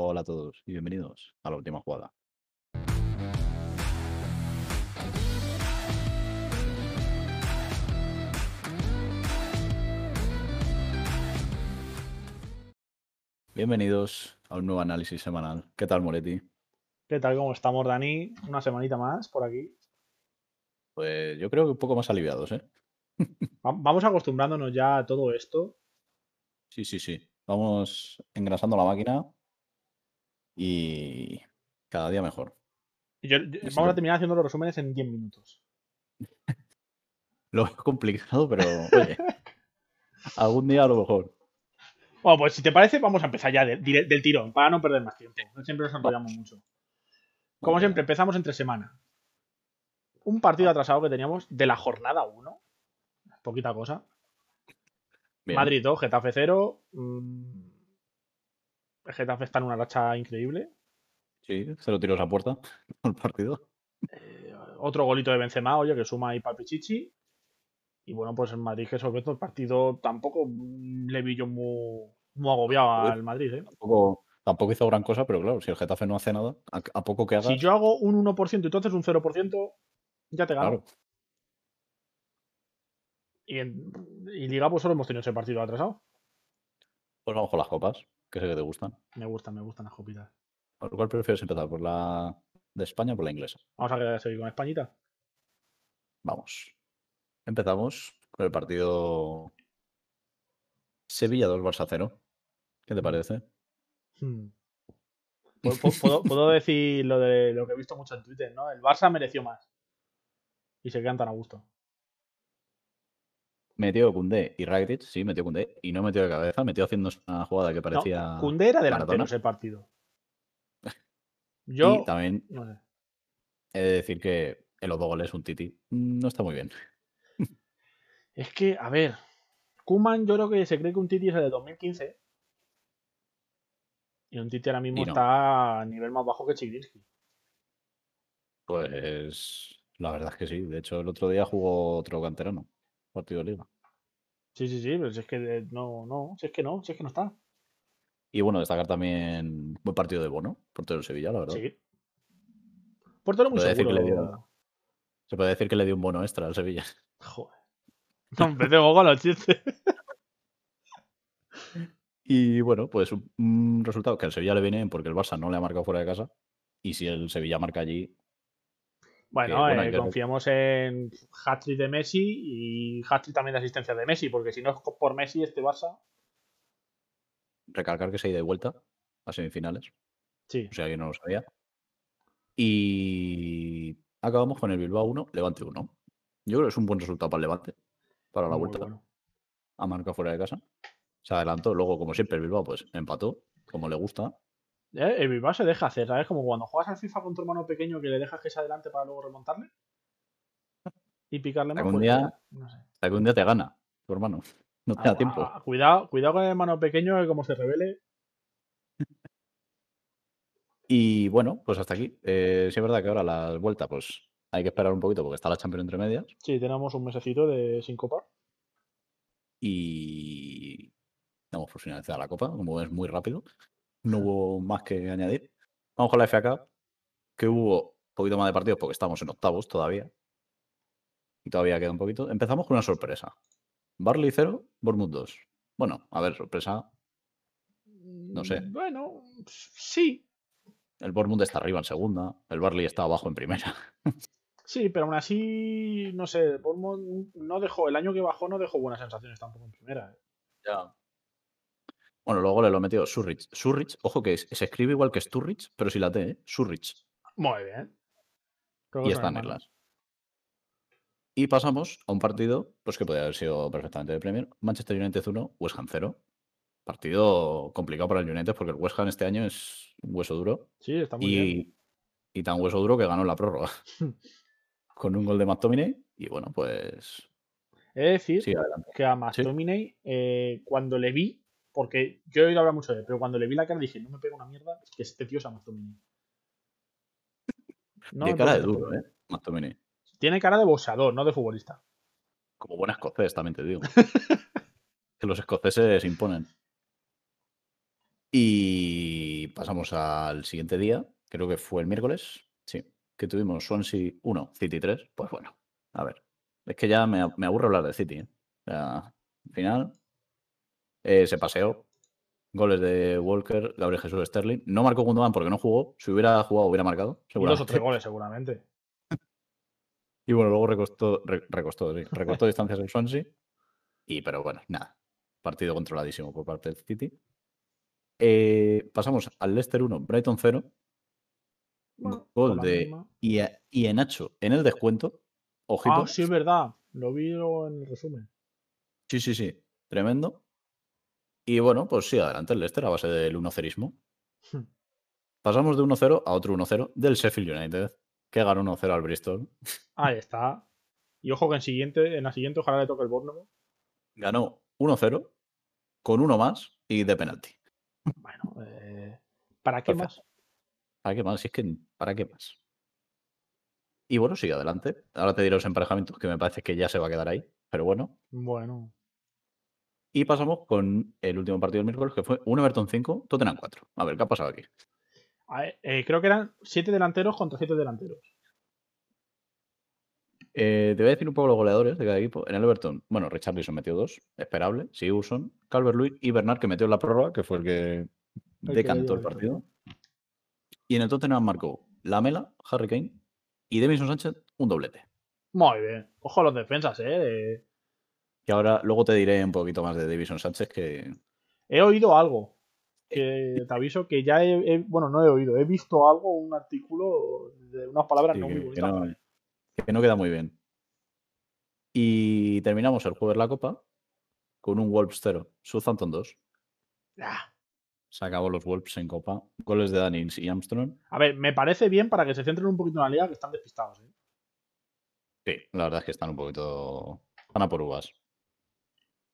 Hola a todos y bienvenidos a la última jugada. Bienvenidos a un nuevo análisis semanal. ¿Qué tal, Moretti? ¿Qué tal? ¿Cómo estamos, Dani? Una semanita más por aquí. Pues yo creo que un poco más aliviados, ¿eh? Va- Vamos acostumbrándonos ya a todo esto. Sí, sí, sí. Vamos engrasando la máquina y cada día mejor. Yo- yo- vamos a terminar haciendo los resúmenes en 10 minutos. Lo veo complicado, pero oye, algún día a lo mejor. Bueno, pues si te parece, vamos a empezar ya de- del tirón, para no perder más tiempo. Siempre nos enrollamos mucho. Como siempre, empezamos entre semana. Un partido atrasado que teníamos de la jornada 1. Poquita cosa. Bien. Madrid 2, Getafe 0. mm, El Getafe está en una racha increíble. Sí, cero tiros a puerta el partido. Eh, otro golito de Benzema, oye, que suma ahí para Pichichi. Y bueno, pues el Madrid que sobre todo el partido tampoco le vi yo muy, muy agobiado al Madrid. ¿eh? Tampoco, tampoco hizo gran cosa, pero claro, si el Getafe no hace nada, a, a poco que hagas, Si yo hago un 1% y tú haces un 0%, ya te gano. claro. Y, en, y Liga, pues solo hemos tenido ese partido atrasado. Pues vamos con las copas, que sé que te gustan. Me gustan, me gustan las copitas. ¿Por cuál prefieres empezar? ¿Por la de España o por la inglesa? Vamos a seguir con Españita. Vamos. Empezamos con el partido Sevilla 2 Barça 0. ¿Qué te parece? Hmm. Puedo- puedo decir lo de lo que he visto mucho en Twitter, ¿no? El Barça mereció más. Y se quedan tan a gusto. Metió Cundé y Rakitic, sí, metió Cundé y no metió de cabeza, metió haciendo una jugada que parecía. No, era delantero ese partido. Yo, Y también no sé. he de decir que en los dos goles un Titi no está muy bien. Es que, a ver, Kuman yo creo que se cree que un Titi es el de 2015. Y un Titi ahora mismo no. está a nivel más bajo que Chigrinsky. Pues la verdad es que sí. De hecho, el otro día jugó otro canterano, partido de liga. Sí, sí, sí, pero si es que eh, no, no, si es que no, si es que no está. Y bueno, destacar también buen partido de Bono, portero de Sevilla, la verdad. Sí. Portero muy Puede decir que seguro. le dio- Se puede decir que le dio un bono extra al Sevilla. Joder. No, empecemos con los chistes. Y bueno, pues un, resultado que al Sevilla le viene porque el Barça no le ha marcado fuera de casa. Y si el Sevilla marca allí, Bueno, bueno, eh, que- confiamos en hat-trick de Messi y hat-trick también de asistencia de Messi, porque si no es por Messi este Barça, recalcar que se ha ido de vuelta a semifinales, sí. por si alguien no lo sabía. Y acabamos con el Bilbao 1, Levante 1. Yo creo que es un buen resultado para el Levante, para la muy vuelta bueno. a marca fuera de casa. Se adelantó, luego, como siempre, el Bilbao pues empató, como le gusta. Eh, El Bilbao se deja hacer, ¿sabes? Como cuando juegas al FIFA con tu hermano pequeño que le dejas que se adelante para luego remontarle y picarle más. Algún día- no sé. Hasta que un día te gana, tu hermano. No te da Ah, tiempo. ah, cuidado, cuidado con el hermano pequeño que como se revele. Y bueno, pues hasta aquí. Eh, sí es verdad que ahora la vuelta, pues hay que esperar un poquito porque está la Champions entre medias. Sí, tenemos un mesecito de sin copa. Y damos por finalizada la copa, como es muy rápido. No hubo más que añadir. Vamos con la FA Cup, que hubo un poquito más de partidos porque estamos en octavos todavía. Y todavía queda un poquito. Empezamos con una sorpresa. Barley 0, Bournemouth 2. Bueno, a ver, sorpresa. No sé. Mm, Bueno, sí, El Bournemouth está arriba en segunda, el Barley está abajo en primera. sí, pero aún así, no sé, Bournemouth no dejó, el año que bajó no dejó buenas sensaciones tampoco en primera. ¿eh? Ya. Bueno, luego le lo metió Surrich. Surrich, ojo que es- se escribe igual que Sturrich, pero sin la T, ¿eh? Surrich. Muy bien. Y está. Irlas. Y pasamos a un partido pues que podría haber sido perfectamente de Premier. Manchester United 1, West Ham 0. Partido complicado para el United porque el West Ham este año es hueso duro. Sí, está muy bien. Y, y tan hueso duro que ganó la prórroga. Con un gol de McTominay. Y bueno, pues. He de decir Sí, que a McTominay, eh, cuando le vi, porque yo he oído hablar mucho de él, pero cuando le vi la cara dije, no me pega una mierda, es que este tío es a McTominay. No Tiene me cara de duro. ¿eh? McTominay. Tiene cara de boxeador, no de futbolista. Como buen escocés, también te digo. que los escoceses imponen. Y pasamos al siguiente día, creo que fue el miércoles, sí, que tuvimos Swansea 1, City 3. Pues bueno, a ver, es que ya me, me aburre hablar de City. ¿eh? O sea, al final eh, se paseó. Goles de Walker, Gabriel Jesús Sterling. No marcó Gundogan porque no jugó. Si hubiera jugado, hubiera marcado. Y dos o tres goles, seguramente. Y bueno, luego recostó, re- recostó, sí, distancias el Swansea. Y pero bueno, nada. Partido controladísimo por parte del City. Eh, pasamos al Leicester 1, Brighton 0. Bueno, Gol de Ienacho en el descuento. Ojito. Ah, sí, es verdad. Lo vi luego en el resumen. Sí, sí, sí. Tremendo. Y bueno, pues sí, adelante el Leicester a base del 1-0ismo. Hmm. Pasamos de 1-0 a otro 1-0 del Sheffield United, que ganó 1-0 al Bristol. Ahí está. Y ojo que en, siguiente, en la siguiente ojalá le toque el Bournemouth. Ganó 1-0 con uno más y de penalti. Bueno, eh, ¿para qué Perfecto. más? ¿Para qué más? Si es que, ¿para qué más? Y bueno, sigue adelante. Ahora te diré los emparejamientos que me parece que ya se va a quedar ahí. Pero bueno. Bueno, Y pasamos con el último partido del miércoles, que fue un Everton 5, Tottenham 4. A ver, ¿qué ha pasado aquí? a ver, eh, creo que eran siete delanteros contra siete delanteros. Eh, te voy a decir un poco los goleadores de cada equipo. En el Everton, bueno, Richarlison metió dos, esperable. Sigurdsson, Calvert-Lewin y Bernard, que metió en la prórroga, que fue el que decantó el partido. Y en el Tottenham marcó Lamela, Harry Kane y Davison Sánchez un doblete. Muy bien. Ojo a los defensas, eh. Eh, Que ahora luego te diré un poquito más de Davison Sánchez, que He oído algo. Que te aviso que ya he, he- Bueno, no he oído. He visto algo, un artículo de unas palabras Sí, no que- muy que bonitas. no- que no queda muy bien. Y terminamos el jueves la Copa con un Wolves 0, Southampton 2. Ah. Se acabó los Wolves en Copa. Goles de Daniels y Armstrong. A ver, me parece bien para que se centren un poquito en la liga, que están despistados. ¿eh? Sí, la verdad es que están un poquito. Van a por uvas.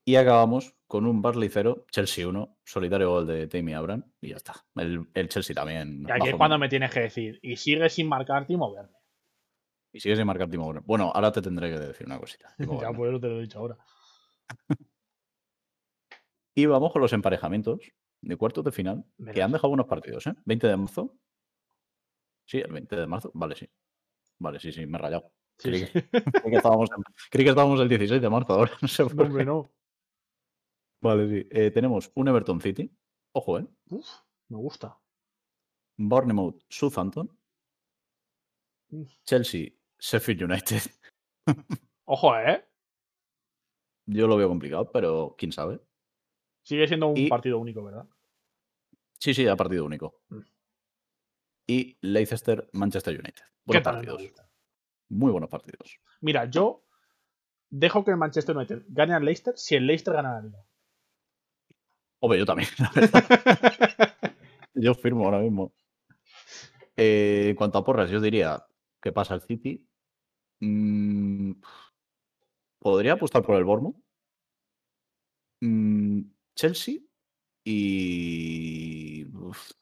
Y acabamos con un Barley 0, Chelsea 1, solitario gol de Tammy Abraham. Y ya está. El, el Chelsea también. Y aquí es cuando me tienes que decir. Y sigue sin marcar Timo Werner. Y sigue sin marcar Timo Werner. Bueno, ahora te tendré que decir una cosita. Ya Werner. pues te lo he dicho ahora. Y vamos con los emparejamientos de cuartos de final, que han dejado buenos partidos, ¿eh? 20 de marzo. Sí, el 20 de marzo. Vale, sí. Vale, sí, sí, me he rayado. Sí, Creí, sí. que, creí que estábamos creí que estábamos el 16 de marzo ahora. No sé No, por qué. hombre, no. Vale, sí. Eh, tenemos un Everton City. Ojo, ¿eh? Uf, me gusta. Bournemouth, Southampton. Uf. Chelsea, Sheffield United. Ojo, ¿eh? Yo lo veo complicado, pero quién sabe. Sigue siendo un Y- partido único, ¿verdad? Sí, sí, a partido único. Mm. Y Leicester, Manchester United. Buenos me partidos. Muy buenos partidos. Mira, yo dejo que el Manchester United gane al Leicester si el Leicester gana la liga. Hombre, yo también. la verdad. yo firmo ahora mismo. Eh, en cuanto a porras, yo diría que pasa el City. Mm, podría apostar por el Bournemouth. Mm, Chelsea y. uf,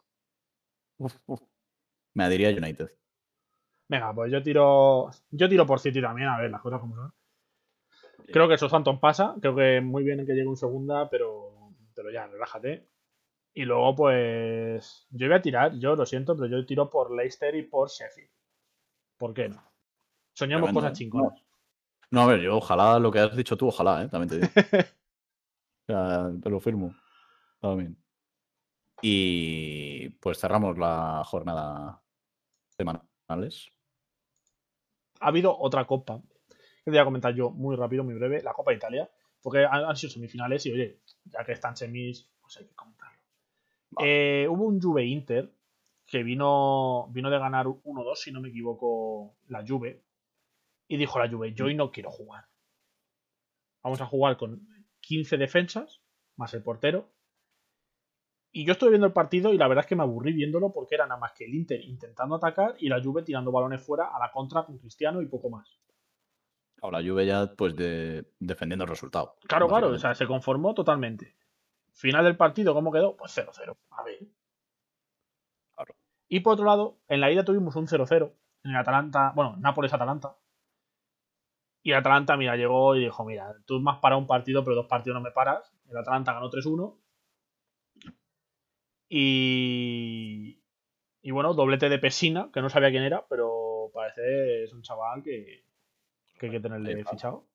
uf, uf. Me diría United. Venga, pues yo tiro. Yo tiro por City también, a ver, las cosas como son. Creo que Southampton pasa. Creo que muy bien que llegue un segunda, pero. Pero ya, relájate. Y luego, pues. Yo voy a tirar, yo lo siento, pero yo tiro por Leicester y por Sheffield. ¿Por qué no? Soñamos Tremendo, cosas ¿eh? chingonas. No, a ver, yo ojalá lo que has dicho tú, ojalá, ¿eh? también te digo. Te lo firmo. También. Y pues cerramos la jornada semanales. Ha habido otra copa. Que te voy a comentar yo muy rápido, muy breve. La Copa de Italia. Porque han, han sido semifinales y, oye, ya que están semis, pues hay que comentarlo. Vale. Eh, hubo un Juve Inter que vino, vino de ganar 1-2, si no me equivoco, la Juve. Y dijo la Juve, yo hoy no quiero jugar. Vamos a jugar con 15 defensas, más el portero. Y yo estuve viendo el partido y la verdad es que me aburrí viéndolo porque era nada más que el Inter intentando atacar y la Juve tirando balones fuera a la contra con Cristiano y poco más. Ahora Juve ya pues de, defendiendo el resultado. Claro, claro, o sea, se conformó totalmente. Final del partido, ¿cómo quedó? Pues 0-0. A ver. Claro. Y por otro lado, en la ida tuvimos un 0-0 en el Atalanta, bueno, Nápoles-Atalanta. Y el Atalanta, mira, llegó y dijo, mira, tú me has parado un partido, pero dos partidos no me paras. El Atalanta ganó 3-1. Y, bueno, doblete de Pesina, que no sabía quién era, pero parece es un chaval que, que hay que tenerle fichado.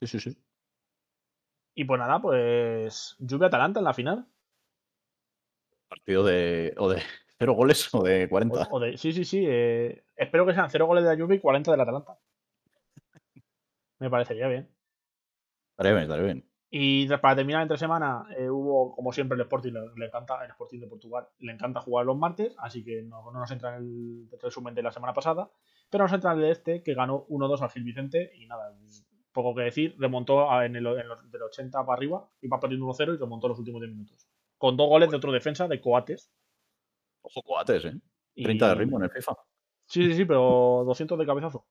Sí, sí, sí. Y pues nada, pues Juve Atalanta en la final. Partido de. O de cero goles o de 40. O, o de, sí, sí, sí. eh, espero que sean 0 goles de la Juve y 40 del Atalanta. Me parecería bien. Estaría bien, estaría bien. Y para terminar entre semana, eh, hubo, como siempre, el Sporting le, le encanta, el Sporting de Portugal le encanta jugar los martes, así que no, no nos entra en el resumen de la semana pasada, pero nos entra en el de este, que ganó 1-2 al Gil Vicente, y nada, poco que decir, remontó en el, en los, del 80 para arriba, iba perdiendo 1-0 y remontó los últimos 10 minutos. Con dos goles de otro defensa, de Coates. Ojo, coates, ¿eh? y- 30 de ritmo en el FIFA. Sí, sí, sí, pero 200 de cabezazo.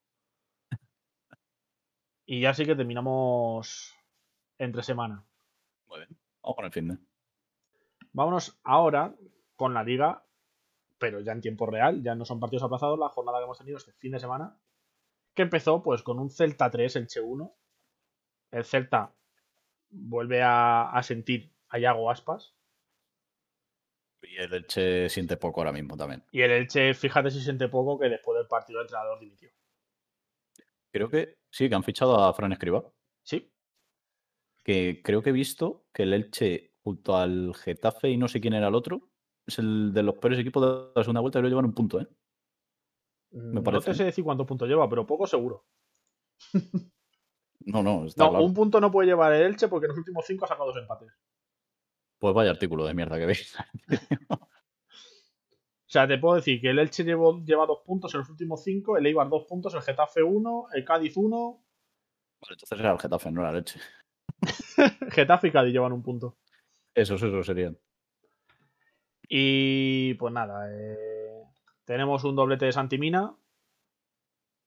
Y ya sí que terminamos entre semana. Muy bien. Vamos con el fin de. Vámonos ahora con la liga, pero ya en tiempo real, ya no son partidos aplazados, la jornada que hemos tenido este fin de semana, que empezó pues con un Celta 3, el Che 1. El Celta vuelve a, a sentir a Yago Aspas. Y el Elche siente poco ahora mismo también. Y el Elche, fíjate si siente poco que después del partido el entrenador dimitió. Creo que sí, que han fichado a Fran Escribá. Sí, Que creo que he visto que el Elche, junto al Getafe y no sé quién era el otro, es el de los peores equipos de la segunda vuelta y lo llevan un punto, ¿eh? no parece. te sé decir cuántos puntos lleva, pero poco seguro. No, no, está No, claro. un punto no puede llevar el Elche porque en los últimos cinco ha sacado dos empates. Pues vaya artículo de mierda que veis. O sea, te puedo decir que el Elche llevó- lleva dos puntos en los últimos cinco, el Eibar dos puntos, el Getafe uno, el Cádiz uno, Vale, entonces era el Getafe, no era el Elche. Getafe y Cádiz llevan un punto. Esos, esos serían. Y pues nada, eh, tenemos un doblete de Santimina.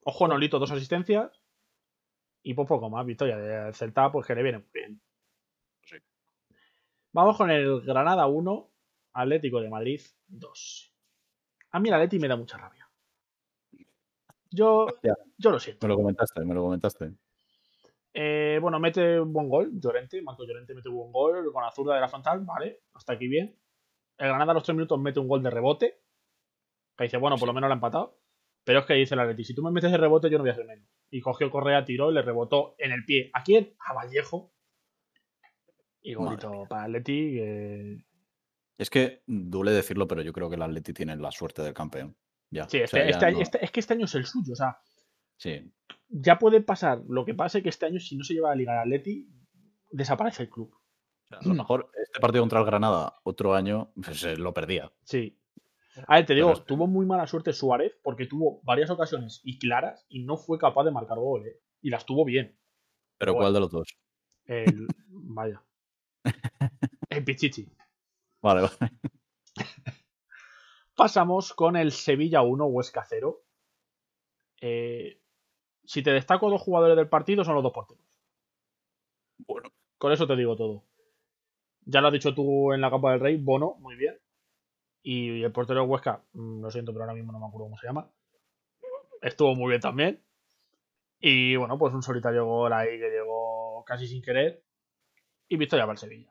Ojo, Nolito, dos asistencias. Y pues poco más, victoria del Celta, pues que le viene muy bien. Sí. Vamos con el Granada 1, Atlético de Madrid 2. A mí el Atleti me da mucha rabia. Yo, yo lo siento. Me lo comentaste, me lo comentaste. Eh, bueno, mete un buen gol, Llorente, Marco Llorente mete un buen gol con la zurda de la frontal, vale, hasta aquí bien. El Granada a los 3 minutos mete un gol de rebote, que dice, bueno, por lo menos lo ha empatado. Pero es que dice el Atleti, si tú me metes de rebote yo no voy a hacer menos. Y cogió Correa, tiró y le rebotó en el pie. ¿A quién? A Vallejo. Y golito para Atleti. Es que duele decirlo, pero yo creo que el Atleti tiene la suerte del campeón. Ya. Sí, o este, ya este no- este- es que este año es el suyo. O sea, Sí, ya puede pasar lo que pase que este año, si no se lleva la Liga de Atleti, desaparece el club. Sea, a lo mejor este partido contra el Granada, otro año, pues, eh, lo perdía. Sí. A ver, te digo, Pero tuvo muy mala suerte Suárez porque tuvo varias ocasiones y claras y no fue capaz de marcar gol, ¿eh? Y las tuvo bien. Pero Bueno. ¿cuál de los dos? El, vaya. El Pichichi. Vale, vale. Pasamos con el Sevilla 1, Huesca 0. Eh, si te destaco dos jugadores del partido, son los dos porteros. Bueno, Con eso te digo todo. Ya lo has dicho tú en la Copa del Rey, Bono, muy bien. Y el portero de Huesca, mm, lo siento, pero ahora mismo no me acuerdo cómo se llama. Estuvo muy bien también. Y bueno, pues un solitario gol ahí que llegó casi sin querer. Y victoria para el Sevilla.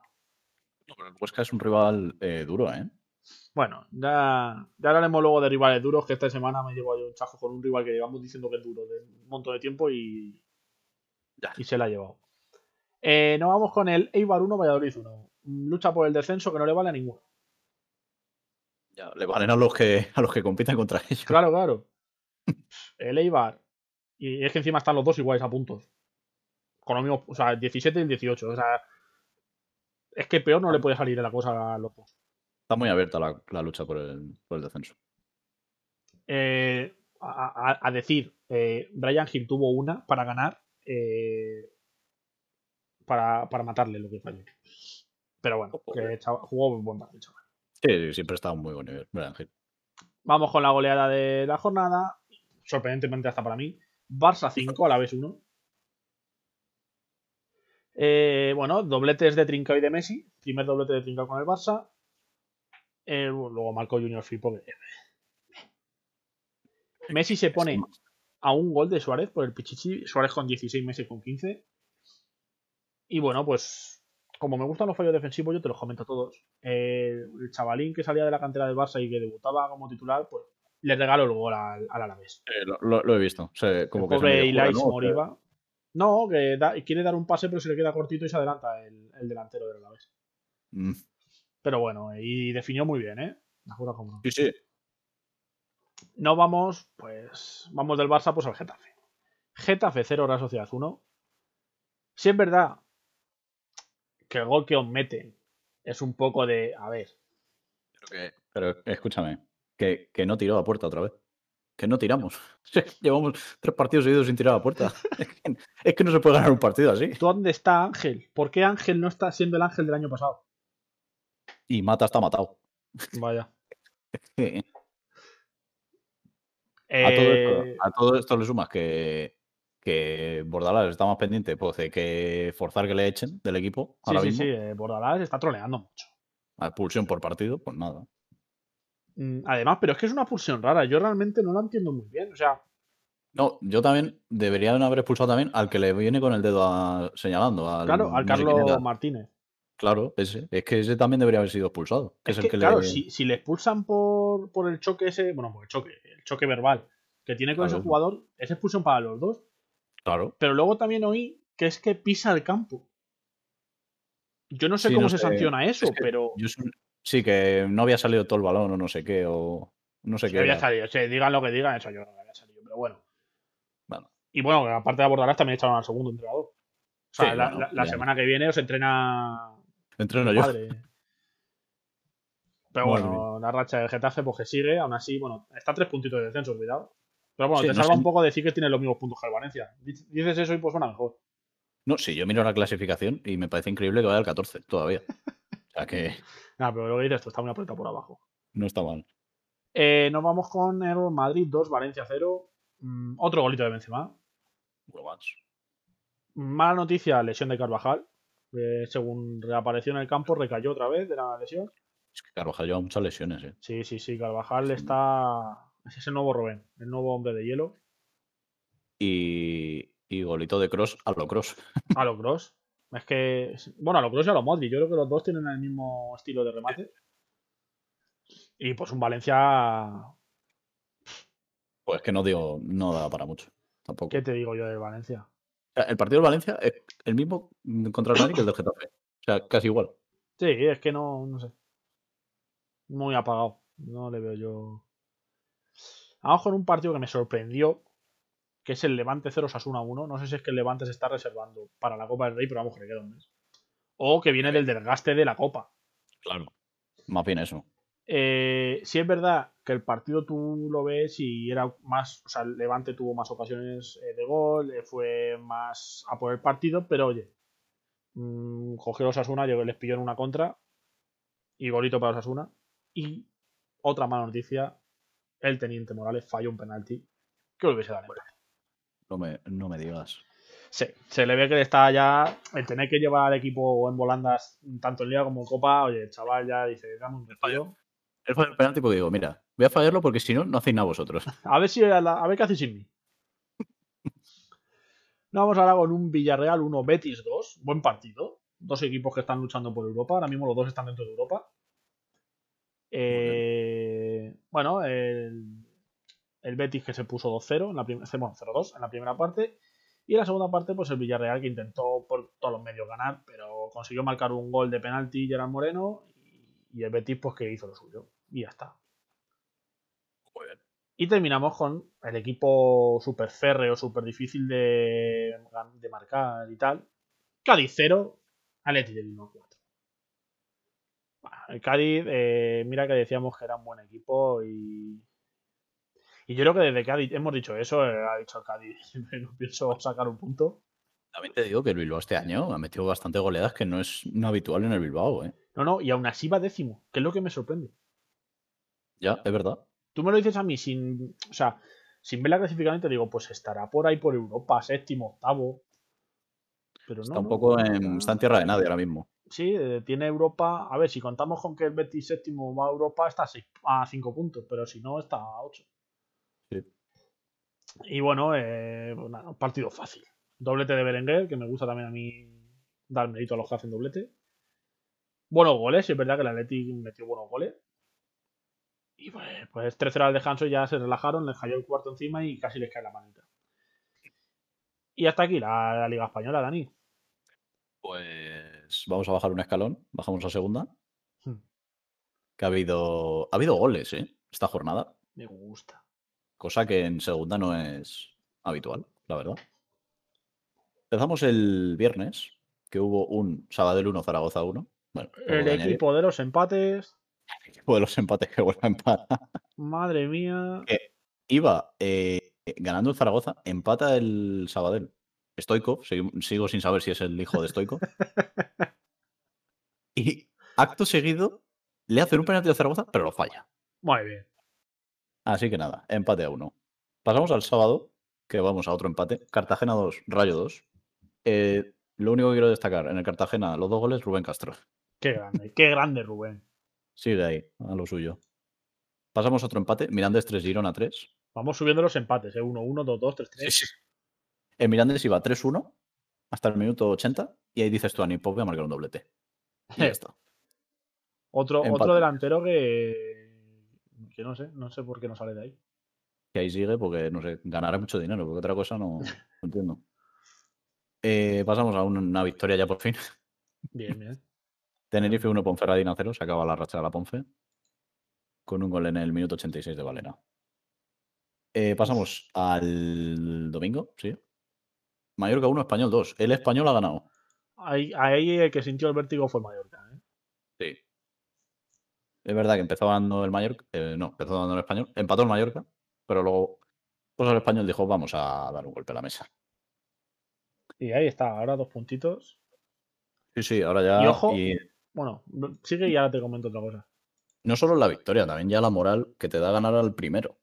no, pero el Huesca es un rival eh, duro, ¿eh? Bueno, ya, ya hablaremos luego de rivales duros, que esta semana me llevo yo un chajo con un rival que llevamos diciendo que es duro de un montón de tiempo y, Ya. y se la ha llevado. Eh, nos vamos con el Eibar 1, Valladolid 1. Lucha por el descenso que no le vale a ninguno. Ya, le valen a los que a los que compiten contra ellos. Claro, claro. El Eibar. Y es que encima están los dos iguales a puntos. Con los mismos, o sea, el 17 y el 18. O sea, es que peor no le puede salir de la cosa a los dos. Está muy abierta la, la lucha por el, por el descenso. Eh, a, a- a decir, eh, Brian Hill tuvo una para ganar. eh, para, para matarle lo que falló. Pero bueno, que chaval- jugó buen partido, chaval. Sí, sí, siempre está a un muy buen nivel. Vamos con la goleada de la jornada. Sorprendentemente hasta para mí. Barça 5 a la vez 1. Eh, bueno, dobletes de Trincao y de Messi. Primer doblete de Trincao con el Barça. Eh, luego marcó Junior Firpo. que- Messi se pone a un gol de Suárez por el Pichichi. Suárez con 16 meses con 15. Y bueno, pues como me gustan los fallos defensivos, yo te los comento todos. Eh, el chavalín que salía de la cantera del Barça y que debutaba como titular, pues le regalo el gol al, al Alavés. Eh, lo, lo- lo he visto. Como el que pobre Ilais ¿no? Moriba. No, que da- quiere dar un pase, pero se le queda cortito y se adelanta el, el delantero del Alavés. Mm, Pero bueno, y definió muy bien, ¿eh? Me juro como no. Sí, sí. No vamos, pues. Vamos del Barça pues al Getafe. Getafe 0, Real Sociedad 1. Si es verdad que el gol que os meten es un poco de. A ver, Pero, que- pero escúchame, que, que no tiró a puerta otra vez. Que no tiramos. Llevamos tres partidos seguidos sin tirar a puerta. Es que, es que no se puede ganar un partido así. ¿dónde está Ángel? ¿Por qué Ángel no está siendo el Ángel del año pasado? Y Mata está matado. Vaya. Sí. A, todo Eh, esto, a todo esto le sumas que, que Bordalás está más pendiente pues, de que forzar que le echen del equipo sí, ahora sí, mismo. sí, eh, Bordalás está troleando mucho. A expulsión por partido, pues nada. Mm, Además, pero es que es una pulsión rara. Yo realmente no la entiendo muy bien. O sea, No, yo también deberían haber expulsado también al que le viene con el dedo a- señalando. Al, claro, al no sé quién Carlos. Martínez. Claro, ese. Es que ese también debería haber sido expulsado. Que Es es, que, el que claro, le. si, si le expulsan por, por el choque ese, bueno, por el choque, el choque verbal que tiene con Claro. ese jugador, es expulsión para los dos. Claro. Pero luego también oí que es que pisa el campo. Yo no sé Sí, cómo no se sé. sanciona eso, Es que pero Yo sí, que no había salido todo el balón o no sé qué, o no sé si qué. había era. salido. Sí, digan lo que digan, eso yo no había salido, pero bueno. Bueno. Y bueno, aparte de Bordalás también echaron al segundo entrenador. O sea, Sí, la, bueno, la- la ya. semana que viene os entrena Entreno yo. padre. Pero bueno, la racha del Getafe pues que sigue, aún así, bueno, está a tres puntitos de descenso, cuidado. Pero bueno, Sí, te no salva sé. un poco decir que tiene los mismos puntos que el Valencia. Dic- Dices eso y pues suena mejor. No, sí, yo miro la clasificación y me parece increíble que vaya al 14 todavía. O sea que Nada, pero lo que dices, tú está muy apretado por abajo. no está mal. Eh, nos vamos con el Madrid 2, Valencia 0. Mm, otro golito de Benzema. Mala noticia, lesión de Carvajal. Eh, según reapareció en el campo, recayó otra vez de la lesión. Es que Carvajal lleva muchas lesiones, ¿eh? Sí, sí, sí, Carvajal está... Es ese nuevo Robén, el nuevo hombre de hielo. Y, y golito de cross a lo cross. A lo Cross. Es que... Bueno, a lo Cross y a lo Modric. Yo creo que los dos tienen el mismo estilo de remate. Y pues un Valencia... Pues que no digo, no da para mucho. Tampoco. ¿Qué te digo yo del Valencia? El partido del Valencia es el mismo contra el Madrid que el del Getafe. O sea, casi igual. Sí, es que no, no sé. Muy apagado. No le veo yo. Vamos con un partido que me sorprendió, que es el Levante 0 Sasuna 1. No sé si es que el Levante se está reservando para la Copa del Rey, pero vamos, le queda un mes. O que viene del desgaste de la Copa. Claro. Más bien eso. Eh, si es verdad que el partido tú lo ves y era más, o sea, el Levante tuvo más ocasiones eh, de gol, eh, fue más a por el partido, pero oye, mm, cogió los Asuna, llegó y les pilló en una contra y golito para los Asuna. Y otra mala noticia, el teniente Morales falló un penalti que hubiese dado. No me, no me digas. Sí, se le ve que le está ya el tener que llevar al equipo en volandas tanto en Liga como en Copa, oye, el chaval ya dice, dame un respiro. Él fue el penalti porque digo, mira, voy a fallarlo porque si no, no hacéis nada vosotros. A ver si a, la- a ver qué hacéis sin mí. Nos vamos ahora con un Villarreal 1 Betis 2. Buen partido. Dos equipos que están luchando por Europa. Ahora mismo los dos están dentro de Europa. Eh, bueno, el, el Betis que se puso 2-0 en la primera, bueno, 0-2 en la primera parte. Y en la segunda parte, pues el Villarreal que intentó por todos los medios ganar, pero consiguió marcar un gol de penalti Gerard Moreno. Y, el Betis, pues que hizo lo suyo. Y ya está. Muy bien. Y terminamos con el equipo súper férreo, súper difícil de, de marcar y tal. Cádiz 0, Atleti de Bilbao 4. Bueno, el Cádiz, eh, mira que decíamos que era un buen equipo y. Y yo creo que desde Cádiz hemos dicho eso, eh, ha dicho el Cádiz, no pienso sacar un punto. También te digo que el Bilbao este año ha metido bastante goleadas que no es no habitual en el Bilbao, ¿eh? No, no, y aún así va décimo, que es lo que me sorprende. Ya, es verdad. Tú me lo dices a mí sin. O sea, sin ver la clasificación, te digo, pues estará por ahí por Europa, séptimo, octavo. Pero no. Está un no, poco en, está en tierra de nadie ahora mismo. Sí, eh, tiene Europa. A ver, si contamos con que el Betis séptimo va a Europa, está a, seis- a 5 puntos, pero si no, está a 8. Sí. Y bueno, eh, nada, un partido fácil. Doblete de Berenguer, que me gusta también a mí dar mérito a los que hacen doblete. buenos goles. Es verdad que el Atleti metió buenos goles. Y pues, pues 3-0 al descanso ya se relajaron, les cayó el cuarto encima y casi les cae la manita. Y hasta aquí la, la Liga Española, Dani. Pues vamos a bajar un escalón, bajamos a segunda. Hmm. Que ha habido, ha habido goles, ¿eh? Esta jornada. Me gusta. Cosa que en segunda no es habitual, la verdad. Empezamos el viernes, que hubo un Sabadell 1, Zaragoza 1. Bueno, poco El añadir. equipo de los empates. El equipo de los empates que vuelve a empatar. Madre mía. Iba eh, ganando el Zaragoza, empata el Sabadell. Stoikov, sigo, sigo sin saber si es el hijo de Stoikov. y acto seguido le hacen un penalti al Zaragoza, pero lo falla. Muy bien. Así que nada, empate a uno. Pasamos al sábado, que vamos a otro empate. Cartagena 2, Rayo 2. Eh, lo único que quiero destacar, en el Cartagena, los dos goles, Rubén Castro. Qué grande, qué grande, Rubén. Sigue ahí, a lo suyo. Pasamos a otro empate, Mirandés 3, Girona 3. Vamos subiendo los empates, ¿eh? 1-1, 2-2, 3-3. El Mirandés iba 3-1 hasta el minuto 80 y ahí dices tú a Nipop voy a marcar un doblete. Y ya está. Otro, Empate. otro delantero que. que no sé, no sé por qué no sale de ahí. Y ahí sigue porque, no sé, ganará mucho dinero, porque otra cosa no, no entiendo. Eh, pasamos a un- una victoria ya por fin. Bien, bien. Tenerife 1, Ponferradina 0, se acaba la racha de la Ponfe. Con un gol en el minuto 86 de Valera. Eh, pasamos al domingo, sí. Mallorca 1, Español 2. El español ha ganado. Ahí, ahí el que sintió el vértigo fue el Mallorca. ¿eh? Sí. Es verdad que empezó ganando el Mallorca. eh, no, empezó ganando el español. Empató el Mallorca, pero luego pues el español dijo, vamos a dar un golpe a la mesa. Y ahí está, ahora dos puntitos. Sí, sí, ahora ya. Y ojo. y Bueno, sigue y ya te comento otra cosa. no solo la victoria, también ya la moral que te da ganar al primero.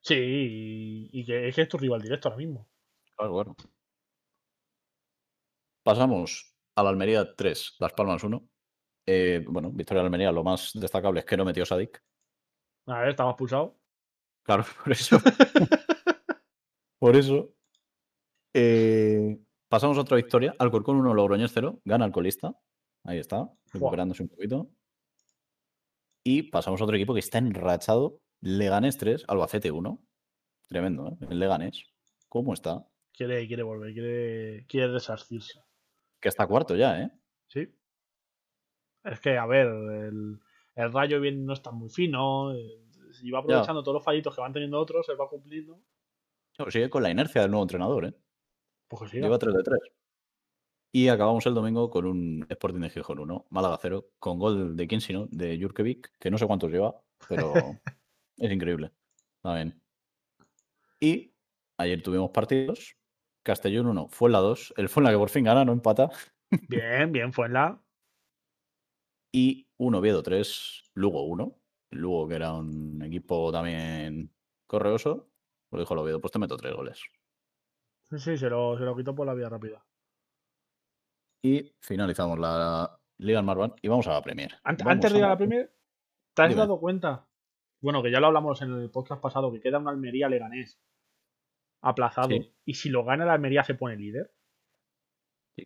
Sí, y, y que es que es tu rival directo ahora mismo. Claro, claro. Pasamos a la Almería 3, Las Palmas 1. Eh, bueno, victoria de Almería, lo más destacable es que no metió Sadik. A ver, estaba expulsado. Claro, por eso. por eso. Eh, pasamos a otra victoria. Alcorcón 1, Logroñés 0. Gana el colista. Ahí está, recuperándose un poquito. Y pasamos a otro equipo que está enrachado. Leganés 3, Albacete 1. Tremendo, ¿eh? El Leganés. ¿Cómo está? Quiere, quiere volver, quiere, quiere resarcirse. Que está cuarto ya, ¿eh? Sí. Es que, a ver, el, el rayo bien no está muy fino. eh, Y va aprovechando todos los fallitos que van teniendo otros, él va cumpliendo. No, Sigue con la inercia del nuevo entrenador, ¿eh? Pues que. Lleva 3 de 3. Y acabamos el domingo con un Sporting de Gijón 1, Málaga 0, con gol de quién sino, de Jurkevic, que no sé cuántos lleva, pero es increíble. Está bien. Y ayer tuvimos partidos. Castellón 1, fue la 2. El fue la que por fin gana, no empata. Bien, bien, fue en la. Y un Oviedo 3, Lugo 1. El Lugo, que era un equipo también correoso, pues dijo el Oviedo, pues te meto tres goles. Sí, sí, se lo, se lo quitó por la vía rápida. Y finalizamos la Liga Marban y vamos a la Premier. Antes de ir a la Premier, ¿te has Dime. dado cuenta? Bueno, que ya lo hablamos en el podcast pasado, que queda un Almería Leganés aplazado. Sí. Y si lo gana el Almería se pone líder.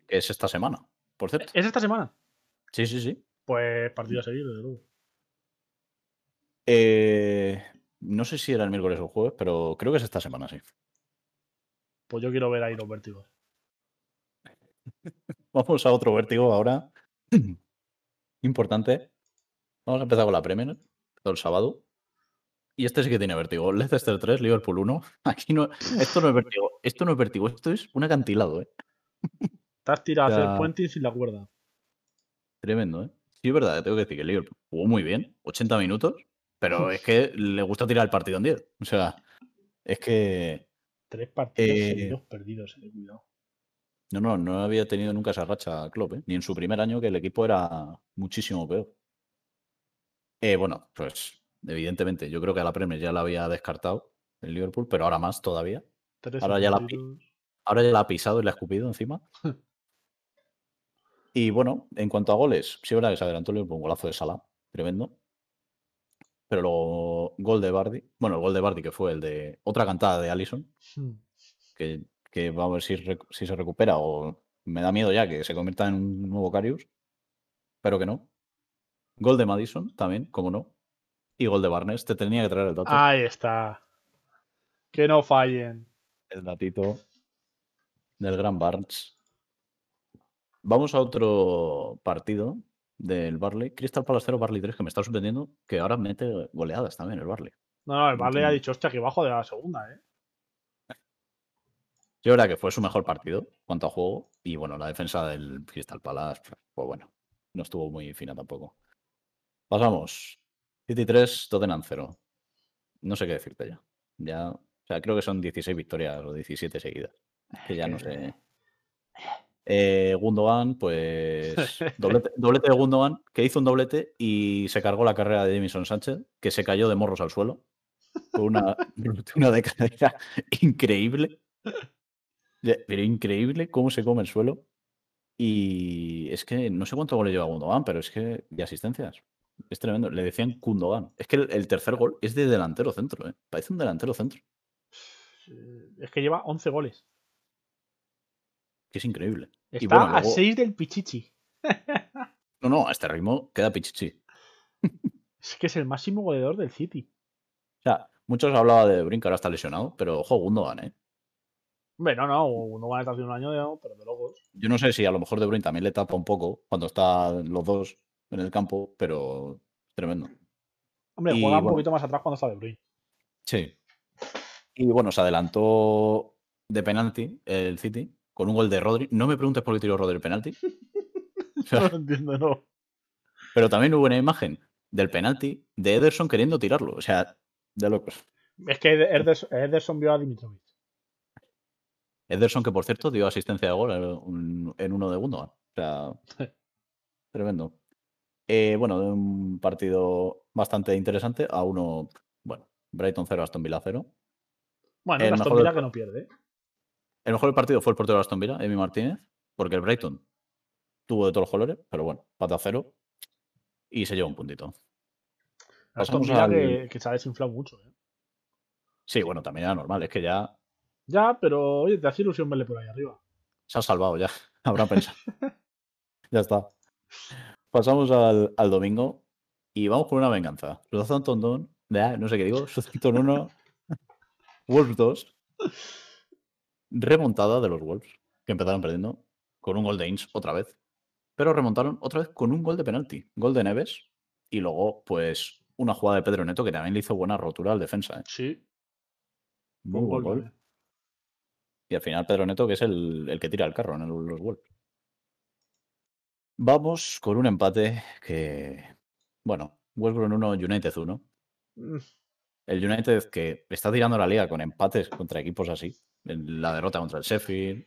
es esta semana, por cierto. ¿Es esta semana? Sí, sí, sí. Pues partido a seguir, desde luego. Eh, no sé si era el miércoles o el jueves, pero creo que es esta semana, sí. Pues yo quiero ver ahí los vértigos. Vamos a otro vértigo ahora. Importante. Vamos a empezar con la Premier, todo el sábado. Y este sí que tiene vértigo. Leicester 3, Liverpool 1. Aquí no, esto no es vértigo. Esto no es vértigo, esto es un acantilado, ¿eh? Has tirado a Ya. hacer puente sin la cuerda. Tremendo, ¿eh? Sí, es verdad, tengo que decir que el Liverpool jugó muy bien, 80 minutos, pero es que le gusta tirar el partido en 10. O sea, es que Tres partidos Eh, seguidos perdidos, eh, cuidado. no, no, no había tenido nunca esa racha Klopp, ¿eh? ni en su primer año que el equipo era muchísimo peor. Eh, bueno, pues evidentemente yo creo que a la Premier ya la había descartado el Liverpool, pero ahora más todavía. Ahora ya la. Ahora ya la ha pisado y la ha escupido encima. y bueno, en cuanto a goles, sí verdad que se adelantó el Liverpool, un golazo de Salah, tremendo. Pero luego gol de Bardi, bueno, el gol de Bardi que fue el de otra cantada de Allison, Hmm. que, que vamos a ver si, si se recupera o me da miedo ya que se convierta en un nuevo Carius. pero que no. Gol de Madison también, como no. Y gol de Barnes. Te tenía que traer el dato. Ahí está. Que no fallen. El datito del gran Barnes. Vamos a otro partido del Barley. Crystal Palace 0, Barley 3, que me está sorprendiendo que ahora mete goleadas también el Barley. No, no, el Barley ha dicho, hostia, aquí bajo de la segunda, ¿eh? Yo creo que fue su mejor partido cuanto a juego. Y bueno, la defensa del Crystal Palace, pues bueno, no estuvo muy fina tampoco. Pasamos. City 3, Tottenham 0. No sé qué decirte ya. Ya, o sea, creo que son 16 victorias o 17 seguidas. Que ya no sé. Eh, Gundogan, pues. Doblete, doblete de Gundogan, que hizo un doblete y se cargó la carrera de Jamison Sánchez, que se cayó de morros al suelo. Fue una, una de cadera increíble. Pero increíble cómo se come el suelo. Y es que no sé cuánto goles lleva Gundogan, pero es que. de asistencias. Es tremendo. Le decían Gundogan. Es que el, el tercer gol es de delantero centro, ¿eh? Parece un delantero centro. Eh, Es que lleva 11 goles. Que es increíble. Está Y bueno, a luego- 6 del Pichichi. No, no, a este ritmo queda pichichi. Es que es el máximo goleador del City. O sea, muchos hablaban de Brink, ahora está lesionado, pero ojo, Gundogan, ¿eh? Hombre, no, a estar haciendo un año, de- pero de locos. Yo no sé si a lo mejor De Bruyne también le tapa un poco cuando están los dos en el campo, pero tremendo. Hombre, Y juega un bueno. poquito más atrás cuando está De Bruyne. Sí. Y bueno, se adelantó de penalti el City con un gol de Rodri. No me preguntes por qué tiró Rodri el penalti, No lo entiendo, no. pero también hubo una imagen del penalti de Ederson queriendo tirarlo. O sea, de locos. Es que Ederson, Ederson vio a Dimitrovic. Ederson, que por cierto dio asistencia de gol en uno de Gundogan. O sea, tremendo. Eh, bueno, de un partido bastante interesante a uno, bueno, Brighton 0, Aston Villa 0. Bueno, El Aston Villa del- que no pierde. El mejor del partido fue el portero de Aston Villa, Emi Martínez, porque el Brighton tuvo de todos los colores, pero bueno, pata cero y se lleva un puntito. Aston Villa al- que, que se ha desinflado mucho. ¿eh? Sí, bueno, también era normal, es que ya Ya, pero oye, te hace ilusión verle por ahí arriba. se ha salvado, ya habrá pensado. ya está. Pasamos al, al domingo y vamos con una venganza. Southampton 2, ah, no sé qué digo, Southampton 1, Wolves 2. Remontada de los Wolves, que empezaron perdiendo con un gol de Inns otra vez. Pero remontaron otra vez con un gol de penalti. Gol de Neves y luego, pues, una jugada de Pedro Neto que también le hizo buena rotura al defensa. ¿eh? Sí, Muy buen gol. gol. también. Y al final Pedro Neto, que es el, el que tira el carro en el- los Wolves. Vamos con un empate que, bueno, West Brom 1, United 1. Mm, El United que está tirando la liga con empates contra equipos así. La derrota contra el Sheffield,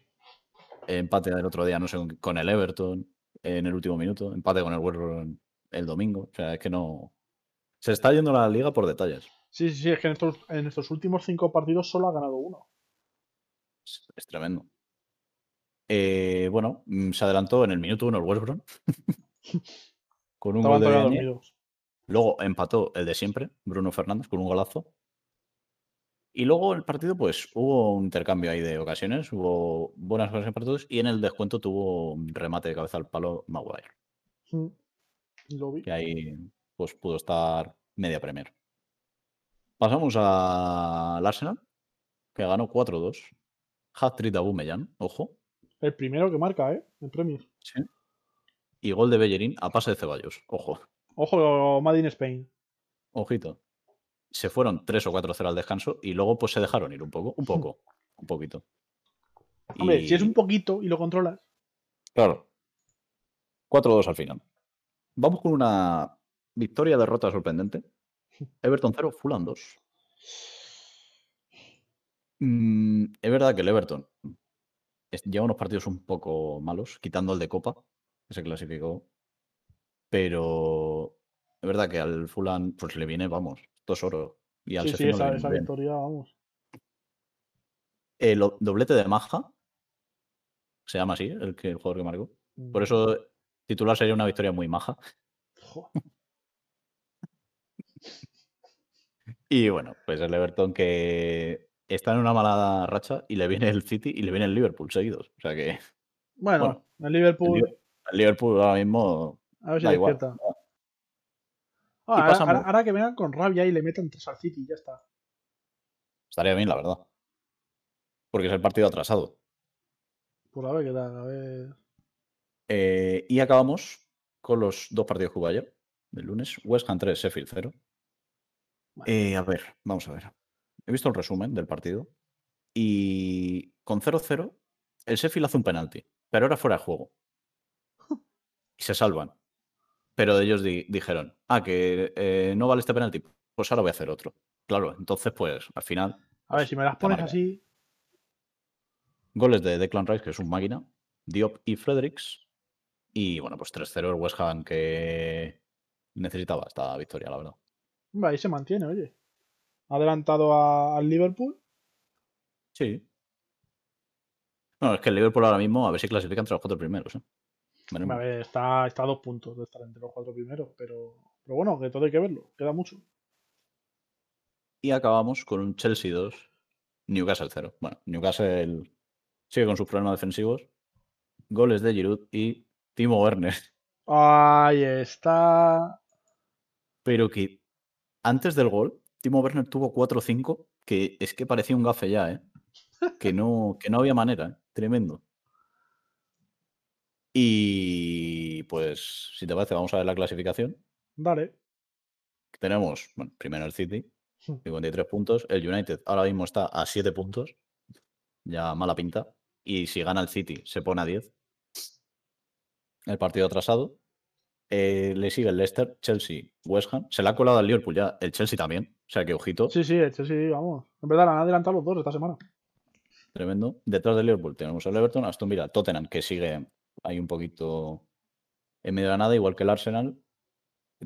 empate del otro día, no sé, con- el Everton en el último minuto, empate con el West Brom el domingo. O sea, es que no... Se está yendo la liga por detalles. Sí, sí, sí, es que en estos, en estos últimos cinco partidos solo ha ganado uno. Es, es tremendo. Eh, bueno, mm, se adelantó en el minuto uno el West Brom. con un Estaban gol de. Luego empató el de siempre, Bruno Fernández, con un golazo. Y luego el partido, pues hubo un intercambio ahí de ocasiones, hubo buenas ocasiones para todos, y en el descuento tuvo un remate de cabeza al palo Maguire, Mm, Lo vi. que ahí pues pudo estar media Premier. Pasamos al Arsenal, que ganó 4-2. Hat-trick de Aubameyang, ojo. El primero que marca, ¿eh? En Premier. Sí. Y gol de Bellerín a pase de Ceballos, ojo. Ojo, Made in Spain. Ojito. Se fueron 3 o 4-0 al descanso y luego pues se dejaron ir un poco, un poco, un poquito. Hombre, si es Y- un poquito y lo controlas. Claro. 4-2 al final. Vamos con una victoria derrota sorprendente. Everton 0, Fulham 2. Mm, es verdad que el Everton lleva unos partidos un poco malos, quitando el de Copa, que se clasificó. Pero es verdad que al Fulham pues le viene, vamos, es oro. Y al Sí, sí, esa, victoria, vamos. El doblete de Maja. Se llama así, el, que, el jugador que marcó. Por eso titular sería una victoria muy maja. Y bueno, pues el Everton que está en una mala racha y le viene el City y le viene el Liverpool seguidos. O sea que Bueno, Bueno, el Liverpool. el, Liver- el Liverpool ahora mismo A ver si Da despierta. Y Ah, ahora, que vengan con rabia y le metan tres al City, ya está. Estaría bien, la verdad. Porque es el partido atrasado. Pues a ver qué tal, a ver. Eh, y acabamos con los dos partidos que hubo ayer, del lunes. West Ham 3, Sheffield 0. Vale. Eh, a ver, vamos a ver. He visto el resumen del partido. Y con 0-0, el Sheffield hace un penalti, pero ahora fuera de juego. Y se salvan. Pero ellos di- dijeron, ah, que eh, no vale este penalti, pues ahora voy a hacer otro. Claro, entonces, pues al final, A ver, pues, si me las pones marca. así. Goles de Declan Rice, que es un máquina, Diop y Fredericks. Y bueno, pues 3-0 el West Ham que necesitaba esta victoria, la verdad. Ahí se mantiene, oye. Ha adelantado al Liverpool. Sí. Bueno, es que el Liverpool ahora mismo, a ver si clasifica entre los cuatro primeros. ¿eh? Veremos. A ver, está, está a dos puntos de estar entre los cuatro primeros, pero, pero bueno, que todo hay que verlo. Queda mucho. Y acabamos con un Chelsea 2, Newcastle 0. Bueno, Newcastle sigue con sus problemas defensivos. Goles de Giroud y Timo Werner. Ahí está. Pero que antes del gol, Timo Werner tuvo 4-5, que es que parecía un gafe ya, ¿eh? Que no, que no había manera, ¿eh? Tremendo. Y pues, si te parece, vamos a ver la clasificación. Dale. Tenemos, bueno, primero el City, Hmm. 53 puntos. El United ahora mismo está a 7 puntos. Ya mala pinta. Y si gana el City, se pone a 10. El partido atrasado. Eh, le sigue el Leicester, Chelsea, West Ham. Se le ha colado al Liverpool ya el Chelsea también. O sea que ojito, Sí, sí, sí, sí, vamos. En verdad, la han adelantado los dos esta semana. tremendo. Detrás del Liverpool tenemos el Everton, Aston Villa, Tottenham, que sigue ahí un poquito en medio de la nada, igual que el Arsenal.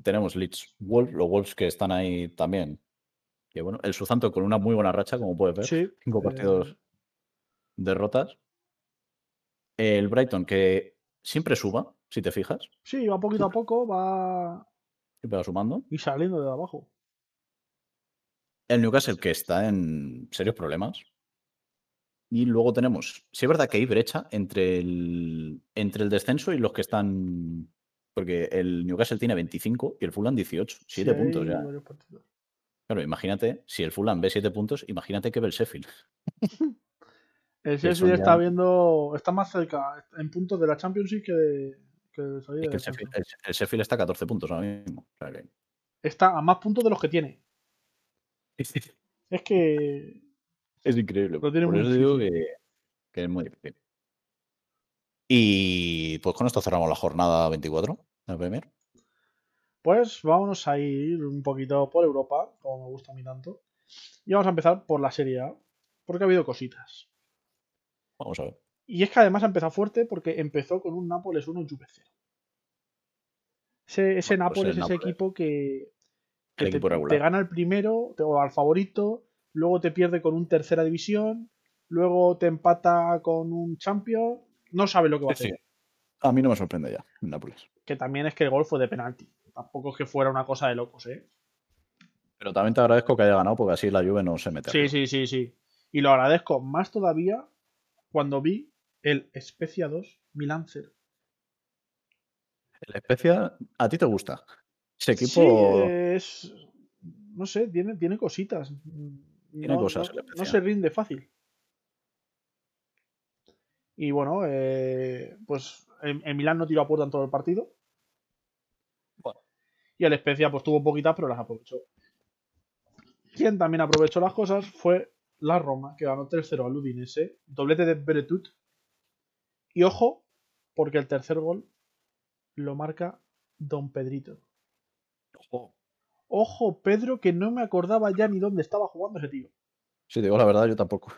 Tenemos Leeds, Wolves, los Wolves que están ahí también. Que bueno, el Southampton con una muy buena racha, como puedes ver. Sí. Cinco eh, partidos derrotas. El Brighton, que siempre suba, si te fijas, sí, va poquito a poco, va siempre va sumando. y saliendo de abajo. El Newcastle, que está en serios problemas. Y luego tenemos, sí es verdad que hay brecha entre el, entre el descenso y los que están... Porque el Newcastle tiene 25 y el Fulham 18. 7 Sí, puntos ya. Claro, imagínate, si el Fulham ve 7 puntos, imagínate que ve el Sheffield. El Chelsea está ya- viendo. Está más cerca en puntos de la Championship que de, que Es que el Sheffield, Champions. el- el Sheffield está a 14 puntos ahora mismo. O sea que- Está a más puntos de los que tiene. Es que. Es increíble. Lo tiene Por muy eso digo que, que es muy difícil. Y pues con esto cerramos la jornada 24 de la Premier. Pues vámonos a ir un poquito por Europa, como me gusta a mí tanto. Y vamos a empezar por la Serie A, porque ha habido cositas. Vamos a ver. Y es que además ha empezado fuerte porque empezó con un Nápoles 1 Juve 0. Ese, ese Bueno, pues Nápoles, ese Nápoles. equipo que, te, gana el primero te- o al favorito, luego te pierde con un tercera división, luego te empata con un champion, no sabe lo que va a hacer. sí. A mí no me sorprende ya, Nápoles. Que también es que el gol fue de penalti. Tampoco es que fuera una cosa de locos, ¿eh? Pero también te agradezco que haya ganado porque así la Juve no se mete. Sí, arriba. sí, sí, sí. Y lo agradezco más todavía cuando vi el Spezia 2 Milan 0. El Especia, ¿a ti te gusta? Ese Sí, equipo. es. No sé, tiene, tiene cositas. Tiene no, cosas no- se rinde fácil. Y bueno, eh, pues el, el Milan no tiró a puerta en todo el partido. Bueno. Y el Spezia pues tuvo poquitas, pero las aprovechó. Quien también aprovechó las cosas fue la Roma, que ganó 3-0 al Udinese. Doblete de Beretut. Y ojo, porque el tercer gol lo marca Don Pedrito. Ojo. Ojo, Pedro, que no me acordaba ya ni dónde estaba jugando ese tío. Te digo la verdad, yo tampoco.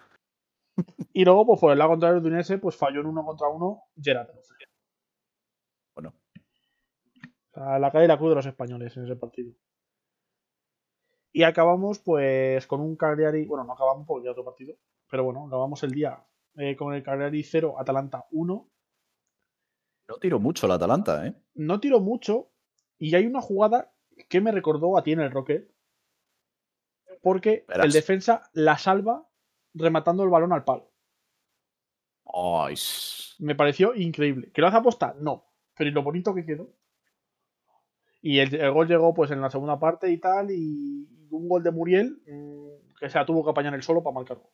Y luego, pues por el lado contrario del Udinese, pues falló en uno contra uno Gerard. Bueno, O sea, la calle y la cruz de los españoles en ese partido. Y acabamos, pues, con un Cagliari. Bueno, no acabamos porque ya otro partido. Pero bueno, acabamos el día eh, con el Cagliari 0, Atalanta 1. no tiro mucho la Atalanta, ¿eh? No tiró mucho. Y hay una jugada que me recordó a ti en el Rocket. Porque Verás. el defensa la salva rematando el balón al palo. Ay, Me pareció increíble. ¿Que lo hace aposta? No. Pero ¿y lo bonito que quedó? Y el, el gol llegó pues en la segunda parte y tal, y un gol de Muriel mm, que se la tuvo que apañar él solo para marcar gol.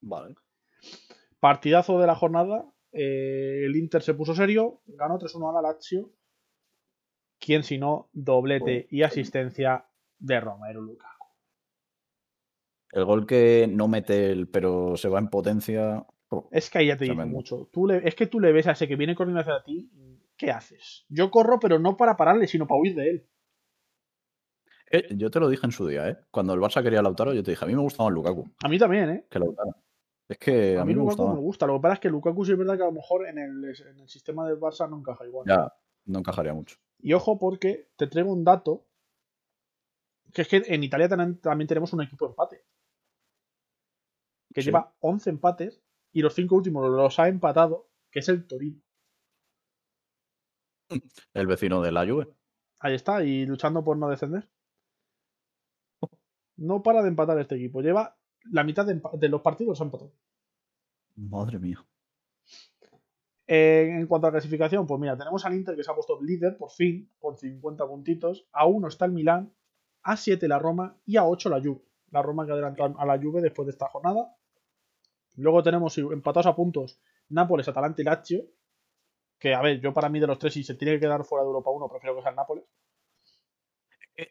Vale. Partidazo de la jornada. eh, el Inter se puso serio, ganó 3-1 a la Lazio. ¿Quién si no? Doblete y asistencia de Romero Lukaku. El gol que no mete el, pero se va en potencia. oh, Es que ahí ya te Tremendo. mucho. Tú le- es que tú le ves a ese que viene corriendo hacia ti. ¿Qué haces? Yo corro, pero no para pararle, sino para huir de él. eh, yo te lo dije en su día, ¿eh? Cuando el Barça quería a Lautaro, yo te dije, a mí me gustaba más Lukaku A mí también, ¿eh? que Lautaro. Es que a, A mí, mí me Lukaku gustaba. me gusta. Lo que pasa es que Lukaku sí es verdad que a lo mejor en el, en el sistema del Barça no encaja igual. Ya, no encajaría mucho. Y ojo porque te traigo un dato. Que es que en Italia también, también tenemos un equipo de empate. Que Sí. lleva 11 empates y los 5 últimos los ha empatado, que es el Torino. El vecino de la Juve. Ahí está, y luchando por no descender. No para de empatar este equipo. Lleva la mitad de, los partidos los ha empatado. Madre mía. Eh, en cuanto a clasificación, pues mira, tenemos al Inter que se ha puesto líder por fin, con 50 puntitos. A 1 está el Milán, a 7 la Roma y a 8 la Juve. La Roma que adelantó a la Juve después de esta jornada. Luego tenemos empatados a puntos Nápoles, Atalanta y Lazio. Que, a ver, yo para mí de los tres, si se tiene que quedar fuera de Europa 1, prefiero que sea el Nápoles.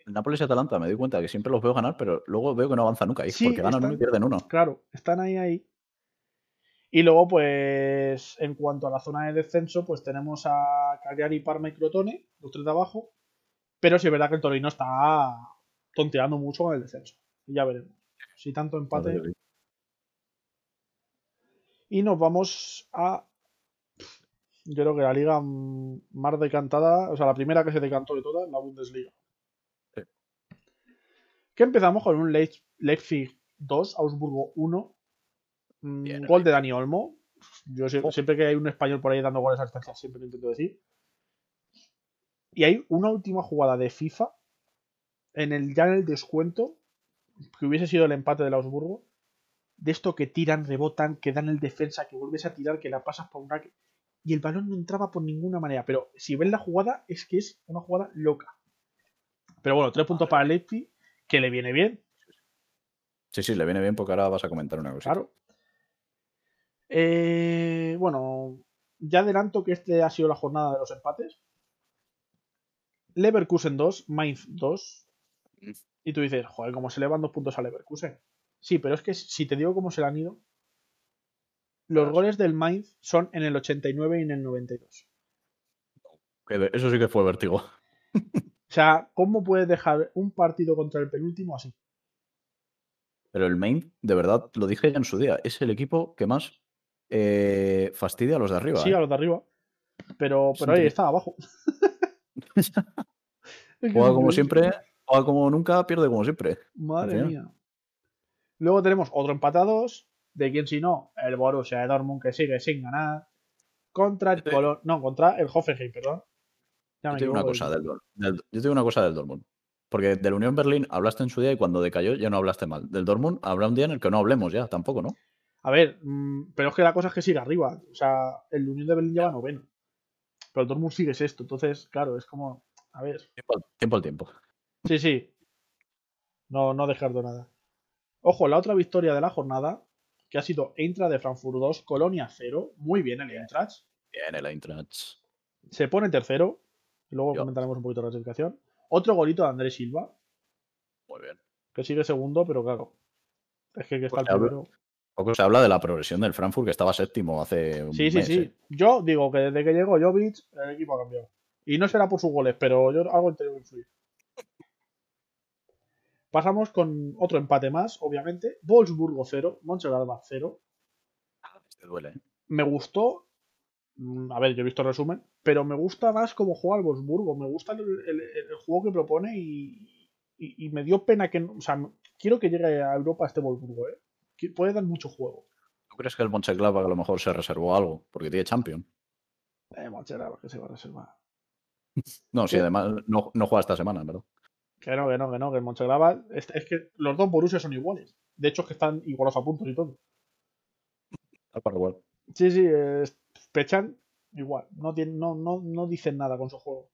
Nápoles y Atalanta me doy cuenta que siempre los veo ganar, pero luego veo que no avanza nunca. Sí, porque ganan están- uno y pierden uno. Claro, están ahí, ahí. Y luego, pues, en cuanto a la zona de descenso, pues tenemos a Cagliari, Parma y Crotone, los tres de abajo. Pero sí es verdad que el Torino está tonteando mucho con el descenso. Y ya veremos. Si tanto empate. Y nos vamos a. Yo creo que la liga más decantada, o sea, la primera que se decantó de todas, la Bundesliga. Que empezamos con un Leip- Leipzig 2, Augsburgo 1. Mm, Bien, gol de Dani Olmo. Yo Oh. siempre que hay un español por ahí dando goles a distancia, siempre lo intento decir. Y hay una última jugada de FIFA en el ya en el descuento, que hubiese sido el empate del Augsburgo, de esto que tiran, rebotan, que dan el defensa, que vuelves a tirar, que la pasas por una... Y el balón no entraba por ninguna manera. Pero si ves la jugada, es que es una jugada loca. Pero bueno, tres puntos para el Leipzig, que le viene bien, Sí, sí, le viene bien porque ahora vas a comentar una cosa. claro. Eh, bueno, ya adelanto que este ha sido la jornada de los empates. Leverkusen 2, Mainz 2. Y tú dices, joder, ¿cómo se le van dos puntos a Leverkusen? Sí, pero es que si te digo cómo se le han ido, los Claro. goles del Mainz son en el 89 y en el 92. Que Eso sí que fue vértigo. O sea, ¿cómo puedes dejar un partido contra el penúltimo así? Pero el Main, de verdad, lo dije ya en su día, es el equipo que más eh, fastidia a los de arriba. Sí, ¿eh? a los de arriba. Pero, pero ahí está, abajo. Juega como siempre, juega como nunca, pierde como siempre. Madre mía. Luego tenemos otro empatados. ¿De quién si no? El Borussia Dortmund que sigue sin ganar. Contra el Colón. No, contra el Hoffenheim, perdón. Ya Yo me te digo una cosa el- del, yo una cosa del Dortmund. Porque del Unión Berlín hablaste en su día y cuando decayó ya no hablaste mal. Del Dortmund habrá un día en el que no hablemos ya, tampoco, ¿no? A ver, mm, pero es que la cosa es que sigue arriba. O sea, el Unión de Berlín lleva noveno. Pero el Dortmund sigue sexto. Entonces, claro, es como. A ver. Tiempo al tiempo. al tiempo. Sí, sí. No, no descarto nada. Ojo, la otra victoria de la jornada, que ha sido Eintracht de Frankfurt 2, Colonia 0. Muy bien el Eintracht. Bien, el Eintracht. Se pone tercero. Luego Yo. comentaremos un poquito la clasificación. Otro golito de Andrés Silva, Muy bien. que sigue segundo, pero claro. Es que, que está Pues el habla- primero. Poco se habla de la progresión del Frankfurt, que estaba séptimo hace un Sí, sí, mes, sí. ¿eh? Yo digo que desde que llegó Jovic, el equipo ha cambiado. Y no será por sus goles, pero yo algo interior influir. Pasamos con otro empate más, obviamente. Wolfsburgo 0, Mönchengladbach 0. Este duele, ¿eh? Me gustó. Mm, A ver, yo he visto el resumen, pero me gusta más cómo juega el Wolfsburgo. Me gusta el, el- el juego que propone y, y- y me dio pena que. no- O sea, quiero que llegue a Europa este Wolfsburgo, ¿eh? Que puede dar mucho juego. ¿Tú crees que el Mönchengladbach a lo mejor se reservó algo? Porque tiene Champion. Eh, Mönchengladbach, que se va a reservar. No, sí, Sí. además no, no juega esta semana, ¿verdad? Que no, que no, que no, que el Mönchengladbach. Es, es que los dos Borussia son iguales. De hecho, es que están igualos a puntos y todo. Tal para igual. Sí, sí, es- Pechan igual. No, no, no, no dicen nada con su juego.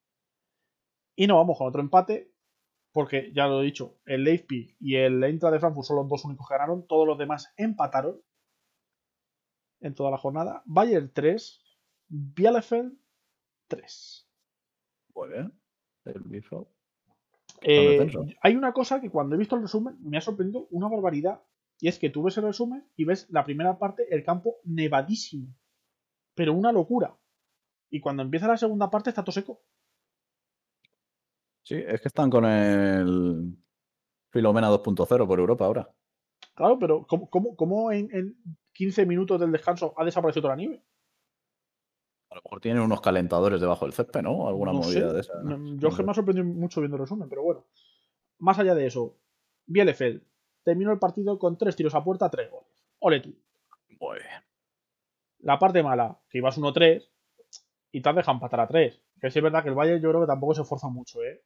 Y nos vamos con otro empate, porque ya lo he dicho, el Leipzig y el Eintracht de Frankfurt son los dos únicos que ganaron, todos los demás empataron en toda la jornada. Bayern 3, Bielefeld 3. Muy bien. El Bielefeld. Eh, hay una cosa que cuando he visto el resumen me ha sorprendido una barbaridad. Y es que tú ves el resumen y ves la primera parte, el campo nevadísimo. Pero una locura. Y cuando empieza la segunda parte está todo seco. Sí, es que están con el Filomena 2.0 por Europa ahora. Claro, pero ¿cómo, cómo- cómo en, en 15 minutos del descanso ha desaparecido toda la nieve? A lo mejor tienen unos calentadores debajo del césped, ¿no? Alguna No movida sé. de esa. No, Yo es que me ha sorprendido mucho viendo el resumen, pero bueno. Más allá de eso, Bielefeld terminó el partido con tres tiros a puerta, tres goles. Ole tú. Muy bien. La parte mala, que ibas 1-3 y te has dejado empatar a 3. Que sí es verdad que el Bayern yo creo que tampoco se esfuerza mucho, ¿eh?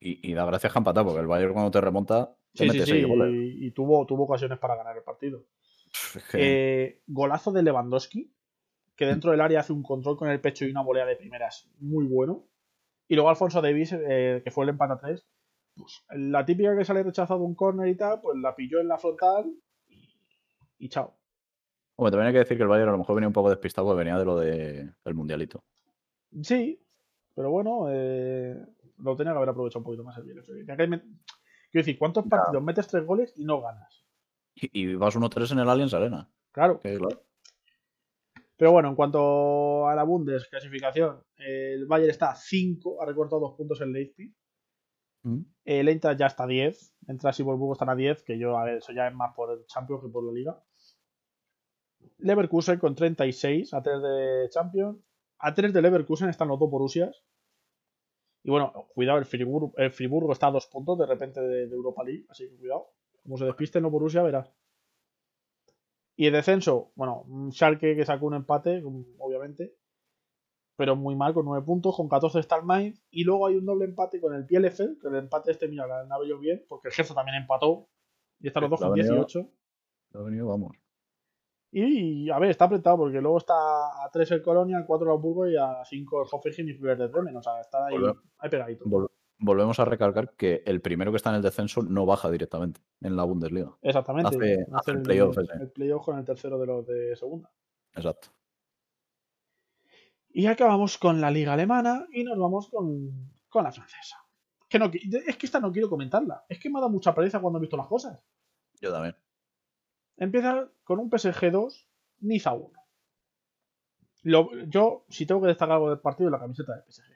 Y, y da gracias que empatar, porque el Bayern cuando te remonta, te Sí, sí, mete sí. Y, y tuvo, tuvo ocasiones para ganar el partido. Es que- Eh, golazo de Lewandowski, que dentro del área hace un control con el pecho y una volea de primeras muy bueno. Y luego Alfonso Davis, eh, que fue el empate a 3. Pues, la típica que sale rechazado un córner y tal, pues la pilló en la frontal y, y chao. Hombre, también hay que decir que el Bayern a lo mejor venía un poco despistado porque venía de lo de- del Mundialito. Sí, pero bueno, eh, lo tenía que haber aprovechado un poquito más el Bielefeld. Quiero decir, ¿cuántos partidos metes tres goles y no ganas? Y, y vas 1-3 en el Allianz Arena. Claro. que claro. Pero bueno, en cuanto a la Bundes clasificación, el Bayern está a 5, ha recortado dos puntos el Leipzig. Mm. El Eintracht ya está a 10. Entras y Wolfsburgo están a 10, que yo, a ver, eso ya es más por el Champions que por la Liga. Leverkusen con 36, a 3 de Champions. A 3 de Leverkusen están los dos Borussias. Y bueno, cuidado, el Friburgo, el Friburgo está a 2 puntos de repente de, de Europa League, así que cuidado. Como se despisten los Borussia, verás. Y el descenso, bueno, un Schalke que sacó un empate, obviamente. Pero muy mal, con 9 puntos, con 14 está el Mainz. Y luego hay un doble empate con el Bielefeld, que el empate este, mira, la han yo bien, porque el Geza también empató. Y están los dos con venido- 18. Ha venido, vamos. Y, a ver, está apretado, porque luego está a 3 el Colonia, a 4 el Hamburgo y a 5 el Hoffenheim y Werder Bremen. O sea, está ahí, Volve- ahí pegadito. Vol- volvemos a recalcar que el primero que está en el descenso no baja directamente en la Bundesliga. Exactamente. hace- hace el playoff ese. el playoff con el tercero de los de segunda. Exacto. Y acabamos con la liga alemana y nos vamos con, con la francesa. Que no, es que esta no quiero comentarla. Es que me ha dado mucha pereza cuando he visto las cosas. Yo también. Empieza con un PSG 2, Niza 1. Lo- yo, si tengo que destacar algo del partido, la camiseta del PSG.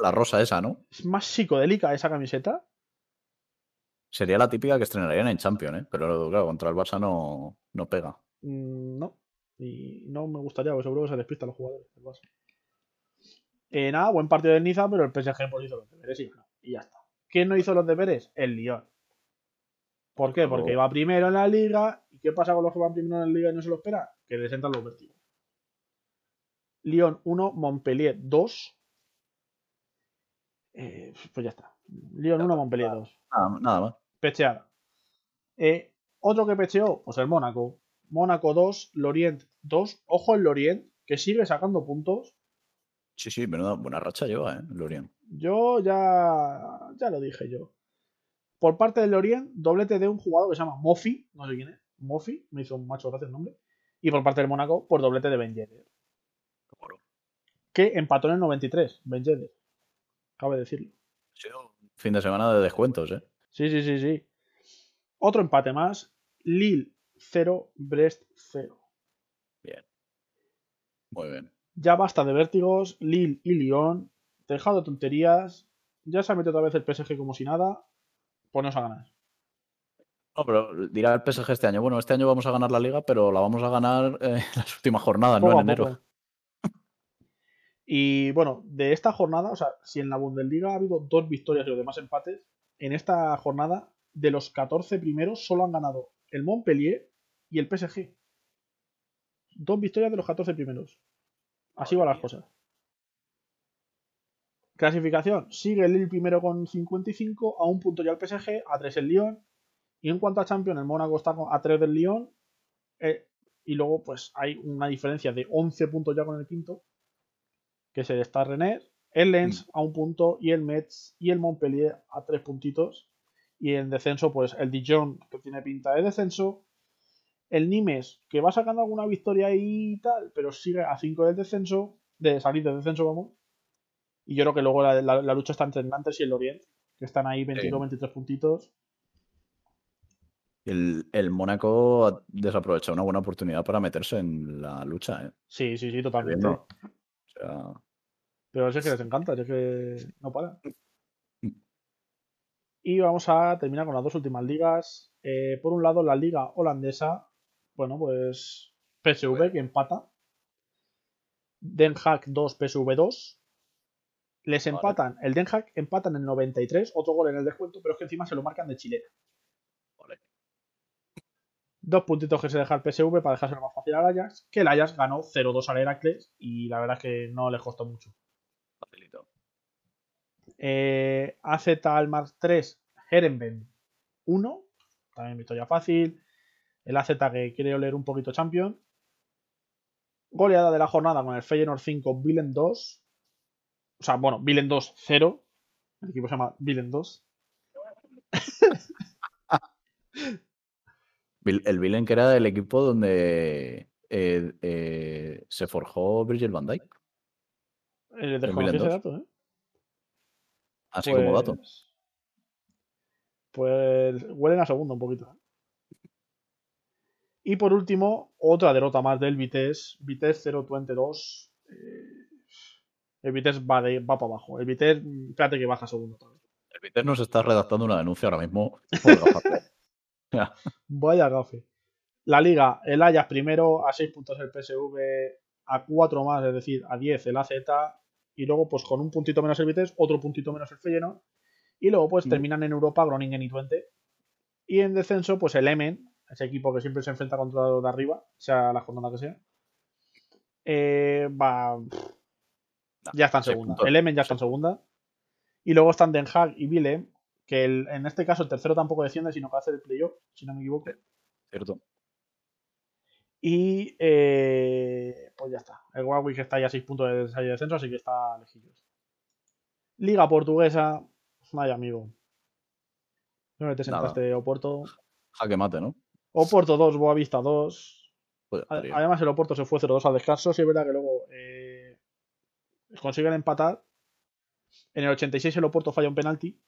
La rosa esa, ¿no? Es más psicodélica esa camiseta. Sería la típica que estrenarían en Champions, ¿eh? Pero claro, contra el Barça no, no pega. Mm, no. Y no me gustaría, porque seguro que se despistan los jugadores del Barça. Eh, nada, buen partido del Niza, pero el PSG pues hizo los deberes y. Y ya está. ¿Quién no hizo los deberes? El Lyon. ¿Por qué? Porque Oh. iba primero en la liga. ¿Y qué pasa con los que van primero en la liga y no se lo esperan? Que les entran los vértigos. Lyon 1, Montpellier 2. Eh, pues ya está. Lyon 1, Montpellier 2. Nada, nada más. Pecheada. Eh, otro que pecheó, pues el Mónaco. Mónaco 2, Lorient 2. Ojo el Lorient, que sigue sacando puntos. Sí, sí, menuda buena racha lleva, ¿eh? Lorient. Yo ya, ya lo dije yo. Por parte del Lorient, doblete de un jugador que se llama Mofi, no sé quién es. Mofi, me hizo macho gracias el nombre. Y por parte del Mónaco, por doblete de Ben Yedder, que empató en el 93. Ben Yedder. Cabe decirlo. Sido un fin de semana de descuentos, ¿eh? Sí, sí, sí, sí. Otro empate más. Lille 0, Brest 0. Bien. Muy bien. Ya basta de vértigos. Lille y Lyon. Dejado de tonterías. Ya se ha metido otra vez el PSG como si nada. Poneos a ganar. No, pero dirá el PSG este año, bueno, este año vamos a ganar la liga, pero la vamos a ganar eh, en las últimas jornadas, no en enero. Y bueno, de esta jornada, o sea, si en la Bundesliga ha habido dos victorias y los demás empates, en esta jornada, de los 14 primeros, solo han ganado el Montpellier y el PSG. Dos victorias de los 14 primeros. Así van las cosas. Clasificación. Sigue el Lille primero con 55, a un punto ya el PSG, a 3 el Lyon. Y en cuanto a Champions, el Mónaco está a 3 del Lyon. eh, y luego, pues hay una diferencia de 11 puntos ya con el quinto, que es el Star Rennes. el Lens a un punto y el Metz y el Montpellier a tres puntitos. Y en descenso, pues el Dijon, que tiene pinta de descenso. El Nimes, que va sacando alguna victoria y tal, pero sigue a 5 del descenso, de salir del descenso, vamos. Y yo creo que luego la, la- la lucha está entre el Nantes y el Orient, que están ahí 22, 23 puntitos. El, el Mónaco ha desaprovechado una buena oportunidad para meterse en la lucha, ¿eh? Sí, sí, sí, totalmente. Viendo. O sea, Pero es que les encanta, es que no para. Y vamos a terminar con las dos últimas ligas. Eh, por un lado, la liga holandesa. Bueno, pues PSV que empata. Den Haag 2, PSV 2. Les Vale. empatan, el Den Haag empatan en el 93, otro gol en el descuento, pero es que encima se lo marcan de chilena. Vale. Dos puntitos que se deja el PSV para dejárselo más fácil al Ajax, que el Ajax ganó 0-2 al Heracles y la verdad es que no les costó mucho. facilito. Eh, AZ Almar 3, Herenben 1. También victoria fácil. El AZ que quiere oler un poquito champion. Goleada de la jornada con el Feyenoord 5, Vilen 2. O sea, bueno, Vilen 2, 0. El equipo se llama Vilen 2. Vil- El Vilen que era el equipo donde eh, eh, se forjó Virgil van Dijk. Eh, ese 2. dato, ¿eh? Así como dato. Pues- Pues huelen a segundo un poquito. Y por último, otra derrota más del Vitesse. Vitesse 0-22. Eh, el Vitesse va, de, va para abajo. El Vitesse, espérate que baja segundo. El Vitesse nos está redactando una denuncia ahora mismo por. Vaya gafe. La liga, el Ajax primero, a 6 puntos el PSV, a 4 más, es decir, a 10 el AZ, y luego pues con un puntito menos el Vitesse, otro puntito menos el Feyenoord, y luego pues Mm. terminan en Europa Groningen y Twente. Y en descenso, pues el Emen, ese equipo que siempre se enfrenta contra los de arriba, sea la jornada que sea, eh, va... está en segunda. El Emen ya está en segunda. Y luego están Den Haag y Willem, que el- en este caso el tercero tampoco desciende, sino que hace el playoff, si no me equivoco. ¿Cierto? Y eh, pues ya está. El Warwick está ya a 6 puntos de salida de descenso, así que está lejillos. Liga portuguesa. Ay, amigo. ¿Dónde te Nada. sentaste, Oporto? Jaque mate, ¿no? Oporto 2, Boavista 2. Pues A- estaría. Además, el Oporto se fue 0-2 al descanso. Sí, es verdad que luego eh, consiguen empatar. En el 86 el Oporto falla un penalti.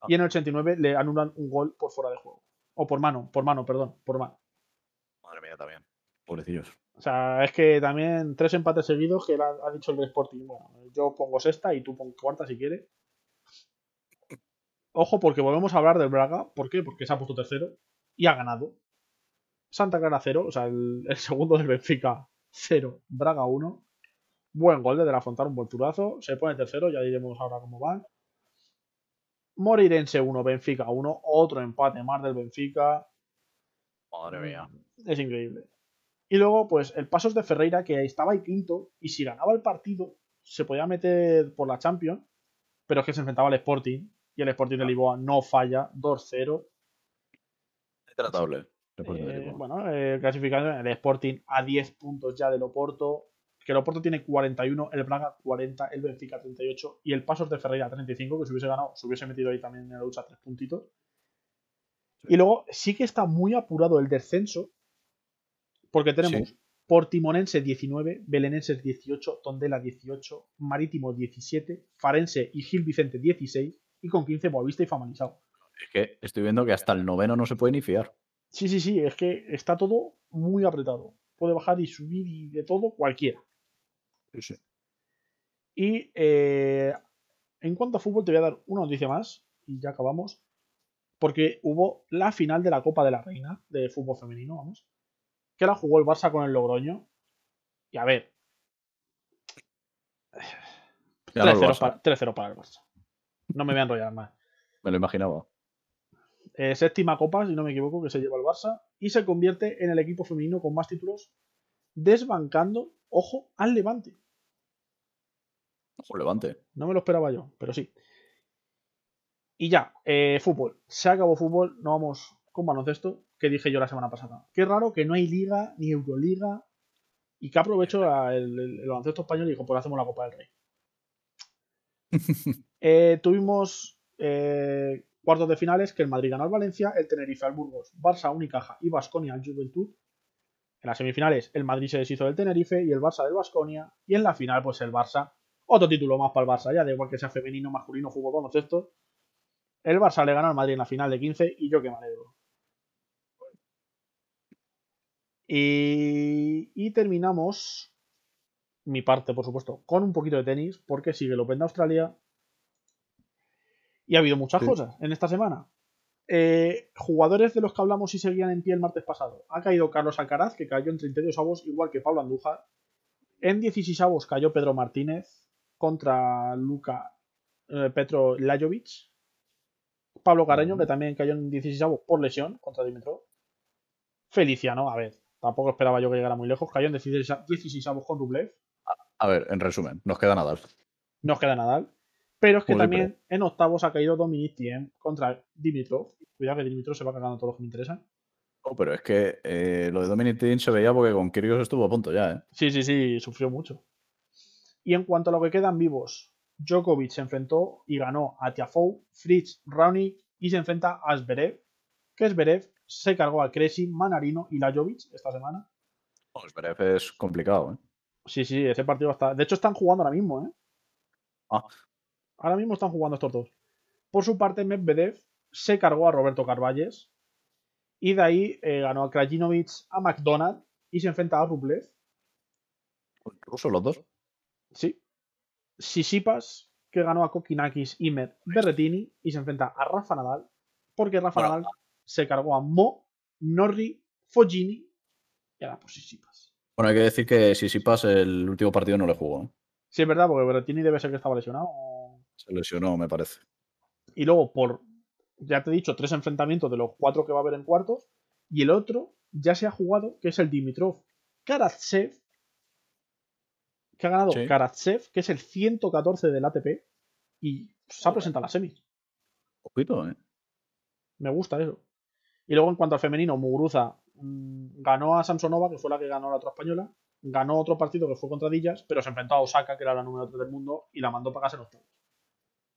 Ah. Y en el 89 le anulan un gol por fuera de juego. O por mano, por mano, perdón, por mano. Madre mía, también. Pobrecillos. O sea, es que también tres empates seguidos que ha, ha dicho el Sporting. Bueno, yo pongo sexta y tú pon cuarta si quieres. Ojo, porque volvemos a hablar del Braga. ¿Por qué? Porque se ha puesto tercero y ha ganado. Santa Clara 0, o sea, el, el segundo del Benfica 0, Braga 1. Buen gol de De La Fontana, un buen turazo. Se pone tercero, ya diremos ahora cómo van. Morirense 1, Benfica 1. Otro empate más del Benfica. Madre mía. Es increíble. Y luego, pues, el Pasos de Ferreira, que estaba ahí quinto, y si ganaba el partido, se podía meter por la Champions, pero es que se enfrentaba al Sporting, y el Sporting de Lisboa no falla, 2-0. Es tratable. Eh, bueno, eh, clasificación, el Sporting a 10 puntos ya del Oporto, que el Oporto tiene 41, el Braga 40, el Benfica 38, y el Pasos de Ferreira 35, que si hubiese ganado, se hubiese metido ahí también en la lucha 3 puntitos. Y luego sí que está muy apurado el descenso, porque tenemos Sí. Portimonense 19, Belenenses 18, Tondela 18, Marítimo 17, Farense y Gil Vicente 16, y con 15 Boavista y Famalisao. Es que estoy viendo que hasta el noveno no se puede ni fiar. Sí, sí, sí, es que está todo muy apretado. Puede bajar y subir y de todo cualquiera. Sí. Y eh, en cuanto a fútbol, te voy a dar una noticia más y ya acabamos. Porque hubo la final de la Copa de la Reina de fútbol femenino, vamos. Que la jugó el Barça con el Logroño. Y a ver, Ganó el 3-0 Barça. para, 3-0 para el Barça. No me voy a enrollar más. Me lo imaginaba. Eh, séptima copa, si no me equivoco, que se lleva el Barça. Y se convierte en el equipo femenino con más títulos, desbancando, ojo, al Levante. Ojo, levante. No me lo esperaba yo, pero sí. Y ya, eh, fútbol. Se acabó fútbol, no vamos con baloncesto, que dije yo la semana pasada. Qué raro que no hay liga ni Euroliga y que aprovecho la- el, el- el baloncesto español y dijo, pues hacemos la Copa del Rey. Eh, tuvimos eh, cuartos de finales que el Madrid ganó al Valencia, el Tenerife al Burgos, Barça, Unicaja y Basconia al Juventud. En las semifinales el Madrid se deshizo del Tenerife y el Barça del Basconia. Y en la final, pues el Barça, otro título más para el Barça, ya da igual que sea femenino, masculino, fútbol, baloncesto. El Barça le ganó al Madrid en la final de 15 y yo que me alegro. Y, y terminamos mi parte, por supuesto, con un poquito de tenis, porque sigue el Open de Australia. Y ha habido muchas Sí. cosas en esta semana. Eh, jugadores de los que hablamos y seguían en pie el martes pasado. Ha caído Carlos Alcaraz, que cayó en 32 avos, igual que Pablo Andújar. En 16 avos cayó Pedro Martínez contra Luka eh, Petro Lajovic. Pablo Carreño, que también cayó en 16 avos por lesión contra Dimitrov. Feliciano, a ver, tampoco esperaba yo que llegara muy lejos. Cayó en 16, a- 16 avos con Rublev. A ver, en resumen, nos queda Nadal. Nos queda Nadal. Pero es que también en octavos ha caído Dominic Thiem contra Dimitrov. Cuidado que Dimitrov se va cagando todos los que me interesan. Oh, pero es que eh, lo de Dominic Thiem se veía porque con Kyrgios estuvo a punto ya, ¿eh? Sí, sí, sí, sufrió mucho. Y en cuanto a lo que quedan vivos, Djokovic se enfrentó y ganó a Tiafoe, Fritz, Raonic y se enfrenta a Zverev, que Zverev se cargó a Cressy, Manarino y Lajovic esta semana. Oh, Zverev es complicado, ¿eh? Sí, sí, ese partido está. De hecho, están jugando ahora mismo, ¿eh? Ah. Ahora mismo están jugando estos dos. Por su parte, Medvedev se cargó a Roberto Carvalles. Y de ahí eh, ganó a Krajinovic, a McDonald y se enfrenta a Rublev. Rusos los dos. Sí. Sisipas, que ganó a Kokinakis, Imer, Berretini y se enfrenta a Rafa Nadal. Porque Rafa Bueno. Nadal se cargó a Mo, Norri, Foggini y ahora pues Sisipas. Bueno, hay que decir que Sisipas el último partido no le jugó. Sí, es verdad, porque Berretini debe ser que estaba lesionado. Se lesionó, me parece. Y luego, por, ya te he dicho, tres enfrentamientos de los cuatro que va a haber en cuartos. Y el otro ya se ha jugado, que es el Dimitrov Karatsev. Que ha ganado Sí. Karatsev, que es el 114 del ATP. Y se ha presentado a la semis. Ojito, ¿eh? Me gusta eso. Y luego, en cuanto al femenino, Muguruza mm, ganó a Samsonova, que fue la que ganó la otra española. Ganó otro partido que fue contra Dillas, pero se enfrentó a Osaka, que era la número 3 del mundo, y la mandó para casa en octavos.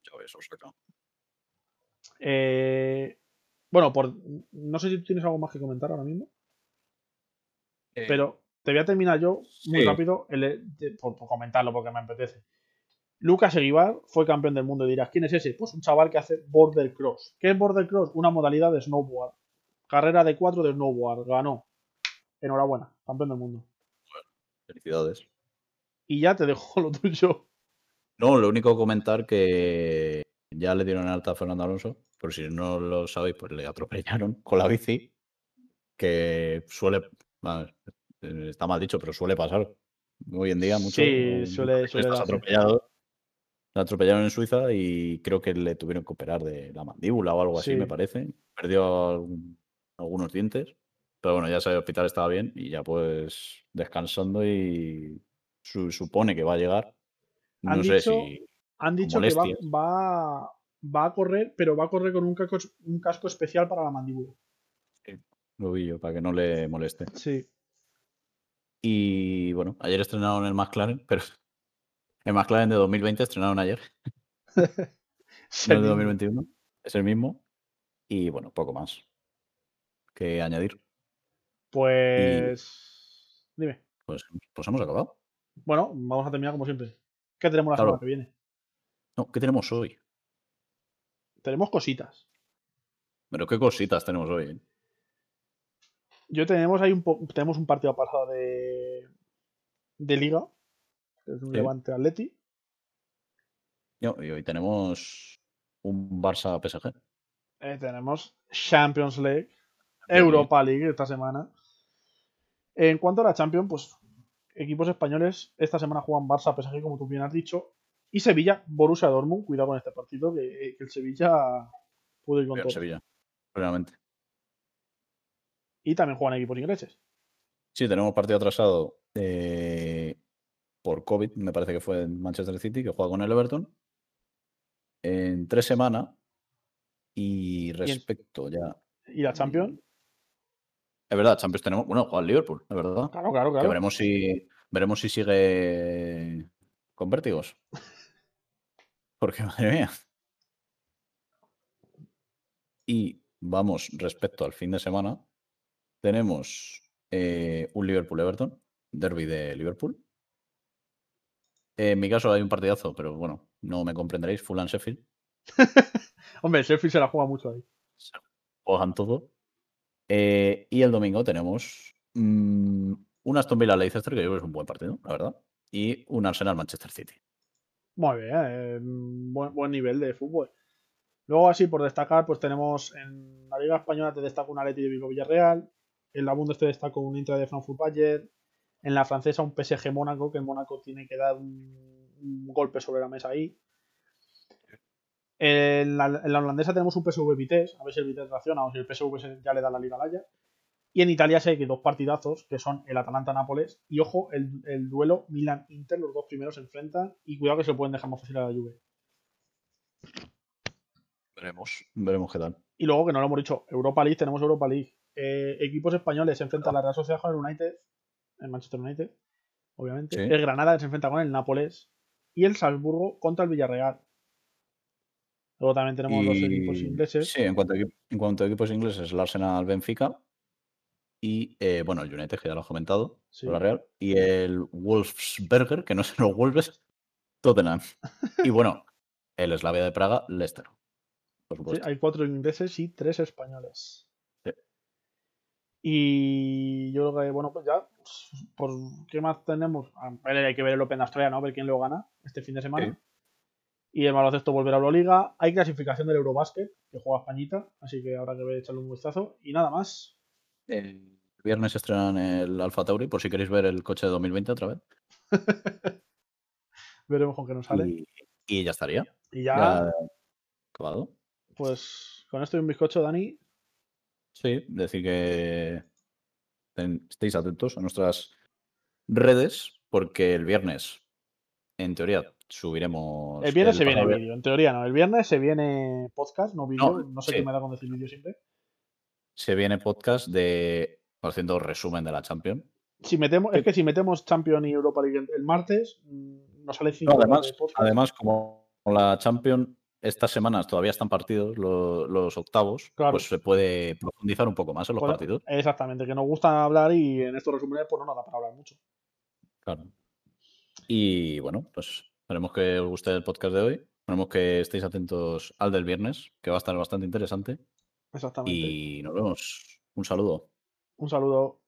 Ya ves, Osaka. Eh, bueno, por, no sé si tú tienes algo más que comentar ahora mismo. Eh, Pero te voy a terminar yo muy Sí. rápido el- de- por, por comentarlo porque me apetece. Lucas Eguibar fue campeón del mundo y dirás, ¿quién es ese? Pues un chaval que hace border cross. ¿Qué es border cross? Una modalidad de snowboard. Carrera de 4 de snowboard. Ganó. Enhorabuena, campeón del mundo. Felicidades. Y ya te dejo lo tuyo. No, lo único comentar que ya le dieron alta a Fernando Alonso, por si no lo sabéis, pues le atropellaron con la bici, que suele, está mal dicho, pero suele pasar hoy en día mucho. Sí, suele- suele estás atropellado. Le atropellaron en Suiza y creo que le tuvieron que operar de la mandíbula o algo así, Sí. me parece. Perdió algún- algunos dientes, pero bueno, ya sabe, el hospital estaba bien y ya pues descansando y su- supone que va a llegar. Han No sé dicho- si Han dicho que va, va, va a correr, pero va a correr con un casco, un casco especial para la mandíbula. lo vi yo, para que no le moleste. Sí. Y bueno, ayer estrenaron el McLaren, pero el McLaren de 2020 estrenaron ayer, no el de Seguimos. 2021, es el mismo. Y bueno, poco más que añadir. Pues. Dime. Pues, pues hemos acabado. Bueno, vamos a terminar como siempre. ¿Qué tenemos la Claro. semana que viene? No, ¿qué tenemos hoy? Tenemos cositas. Pero qué cositas tenemos hoy. eh? Yo tenemos ahí un tenemos un partido pasado de de liga, que es un Sí. Levante Atleti. Y hoy tenemos un Barça PSG. Eh, tenemos Champions League, Europa League esta semana. En cuanto a la Champions, pues equipos españoles esta semana juegan Barça PSG, como tú bien has dicho, y Sevilla Borussia Dortmund. Cuidado con este partido, que, que el Sevilla puede ir con Real todo. Sevilla, realmente. Y también juegan equipos ingleses. Sí, tenemos partido atrasado eh, por COVID, me parece que fue en Manchester City, que juega con el Everton. En tres semanas. Y respecto ya. Y la Champions, Es verdad, Champions tenemos. Bueno, juega el Liverpool, es verdad. claro, claro, Que claro. veremos si veremos si sigue con vértigos. Porque madre mía. Y vamos respecto al fin de semana. Tenemos eh, un Liverpool-Everton, derby de Liverpool. En mi caso hay un partidazo, pero bueno, no me comprenderéis. Fulham Sheffield. Hombre, Sheffield se la juega mucho ahí. Se juegan todo. Eh, y el domingo tenemos mm, un Aston Villa Leicester, que yo creo que es un buen partido, la verdad. Y un Arsenal Manchester City. Muy bien, eh, buen, buen nivel de fútbol. Luego, así por destacar, pues tenemos en la Liga Española te destaca un Atleti de Vigo Villarreal. En la Bundes te destaca un Inter de Frankfurt Bayern. En la francesa un PSG Mónaco, que el Mónaco tiene que dar un, golpe sobre la mesa ahí. En la, en la holandesa tenemos un PSV Vitesse, a ver si el Vitesse reacciona o si el PSV ya le da la liga al Ajax. Y en Italia sí hay dos partidazos, que son el Atalanta-Nápoles. Y ojo, el, el duelo Milan-Inter, los dos primeros se enfrentan. Y cuidado que se lo pueden dejar más fácil a la Juve. Veremos. Veremos qué tal. Y luego, que no lo hemos dicho, Europa League, tenemos Europa League. Eh, equipos españoles se enfrentan a la Real Sociedad con el United, el Manchester United, obviamente. Sí. El Granada se enfrenta con el Nápoles. Y el Salzburgo contra el Villarreal. Luego también tenemos los equipos ingleses. Sí, en cuanto, a, en cuanto a equipos ingleses, el Arsenal Benfica. Y eh, bueno, el United, que ya lo has comentado, Sí. la Real. Y el Wolfsberger, que no se los Wolves, Tottenham. y bueno, el Slavia de Praga, Leicester. Por Sí, hay cuatro ingleses y tres españoles. Sí. Y yo creo que, bueno, pues ya, ¿por qué más tenemos? Hay que ver el Open de Australia, ¿no? A ver quién lo gana este fin de semana. Y el baloncesto volverá a la Liga. Hay clasificación del Eurobasket, que juega Españita, así que habrá que ver, echarle un vistazo. Y nada más. El viernes estrenan el Alfa Tauri, por si queréis ver el coche de 2020 otra vez. Veremos con qué nos sale. Y, y ya estaría. Y ya, Ya acabado. pues con esto y un bizcocho, Dani. Sí, decir que ten- estéis atentos a nuestras redes, porque el viernes, en teoría, subiremos. El viernes se viene vídeo, en teoría no. El viernes se viene podcast, no vídeo. No, No, sé sí. qué me da con decir vídeo siempre. Se viene podcast de haciendo resumen de la Champions. Si metemos, es que si metemos Champions y Europa League el martes, mm, nos sale 5 No, además, como la Champions estas semanas todavía están partidos lo- los, octavos, Claro. pues se puede profundizar un poco más en los Bueno, partidos. Exactamente, que nos gusta hablar y en estos resúmenes pues no nos da para hablar mucho. Claro. Y bueno, pues esperemos que os guste el podcast de hoy. Esperemos que estéis atentos al del viernes, que va a estar bastante interesante. Exactamente. Y nos vemos. Un saludo. Un saludo.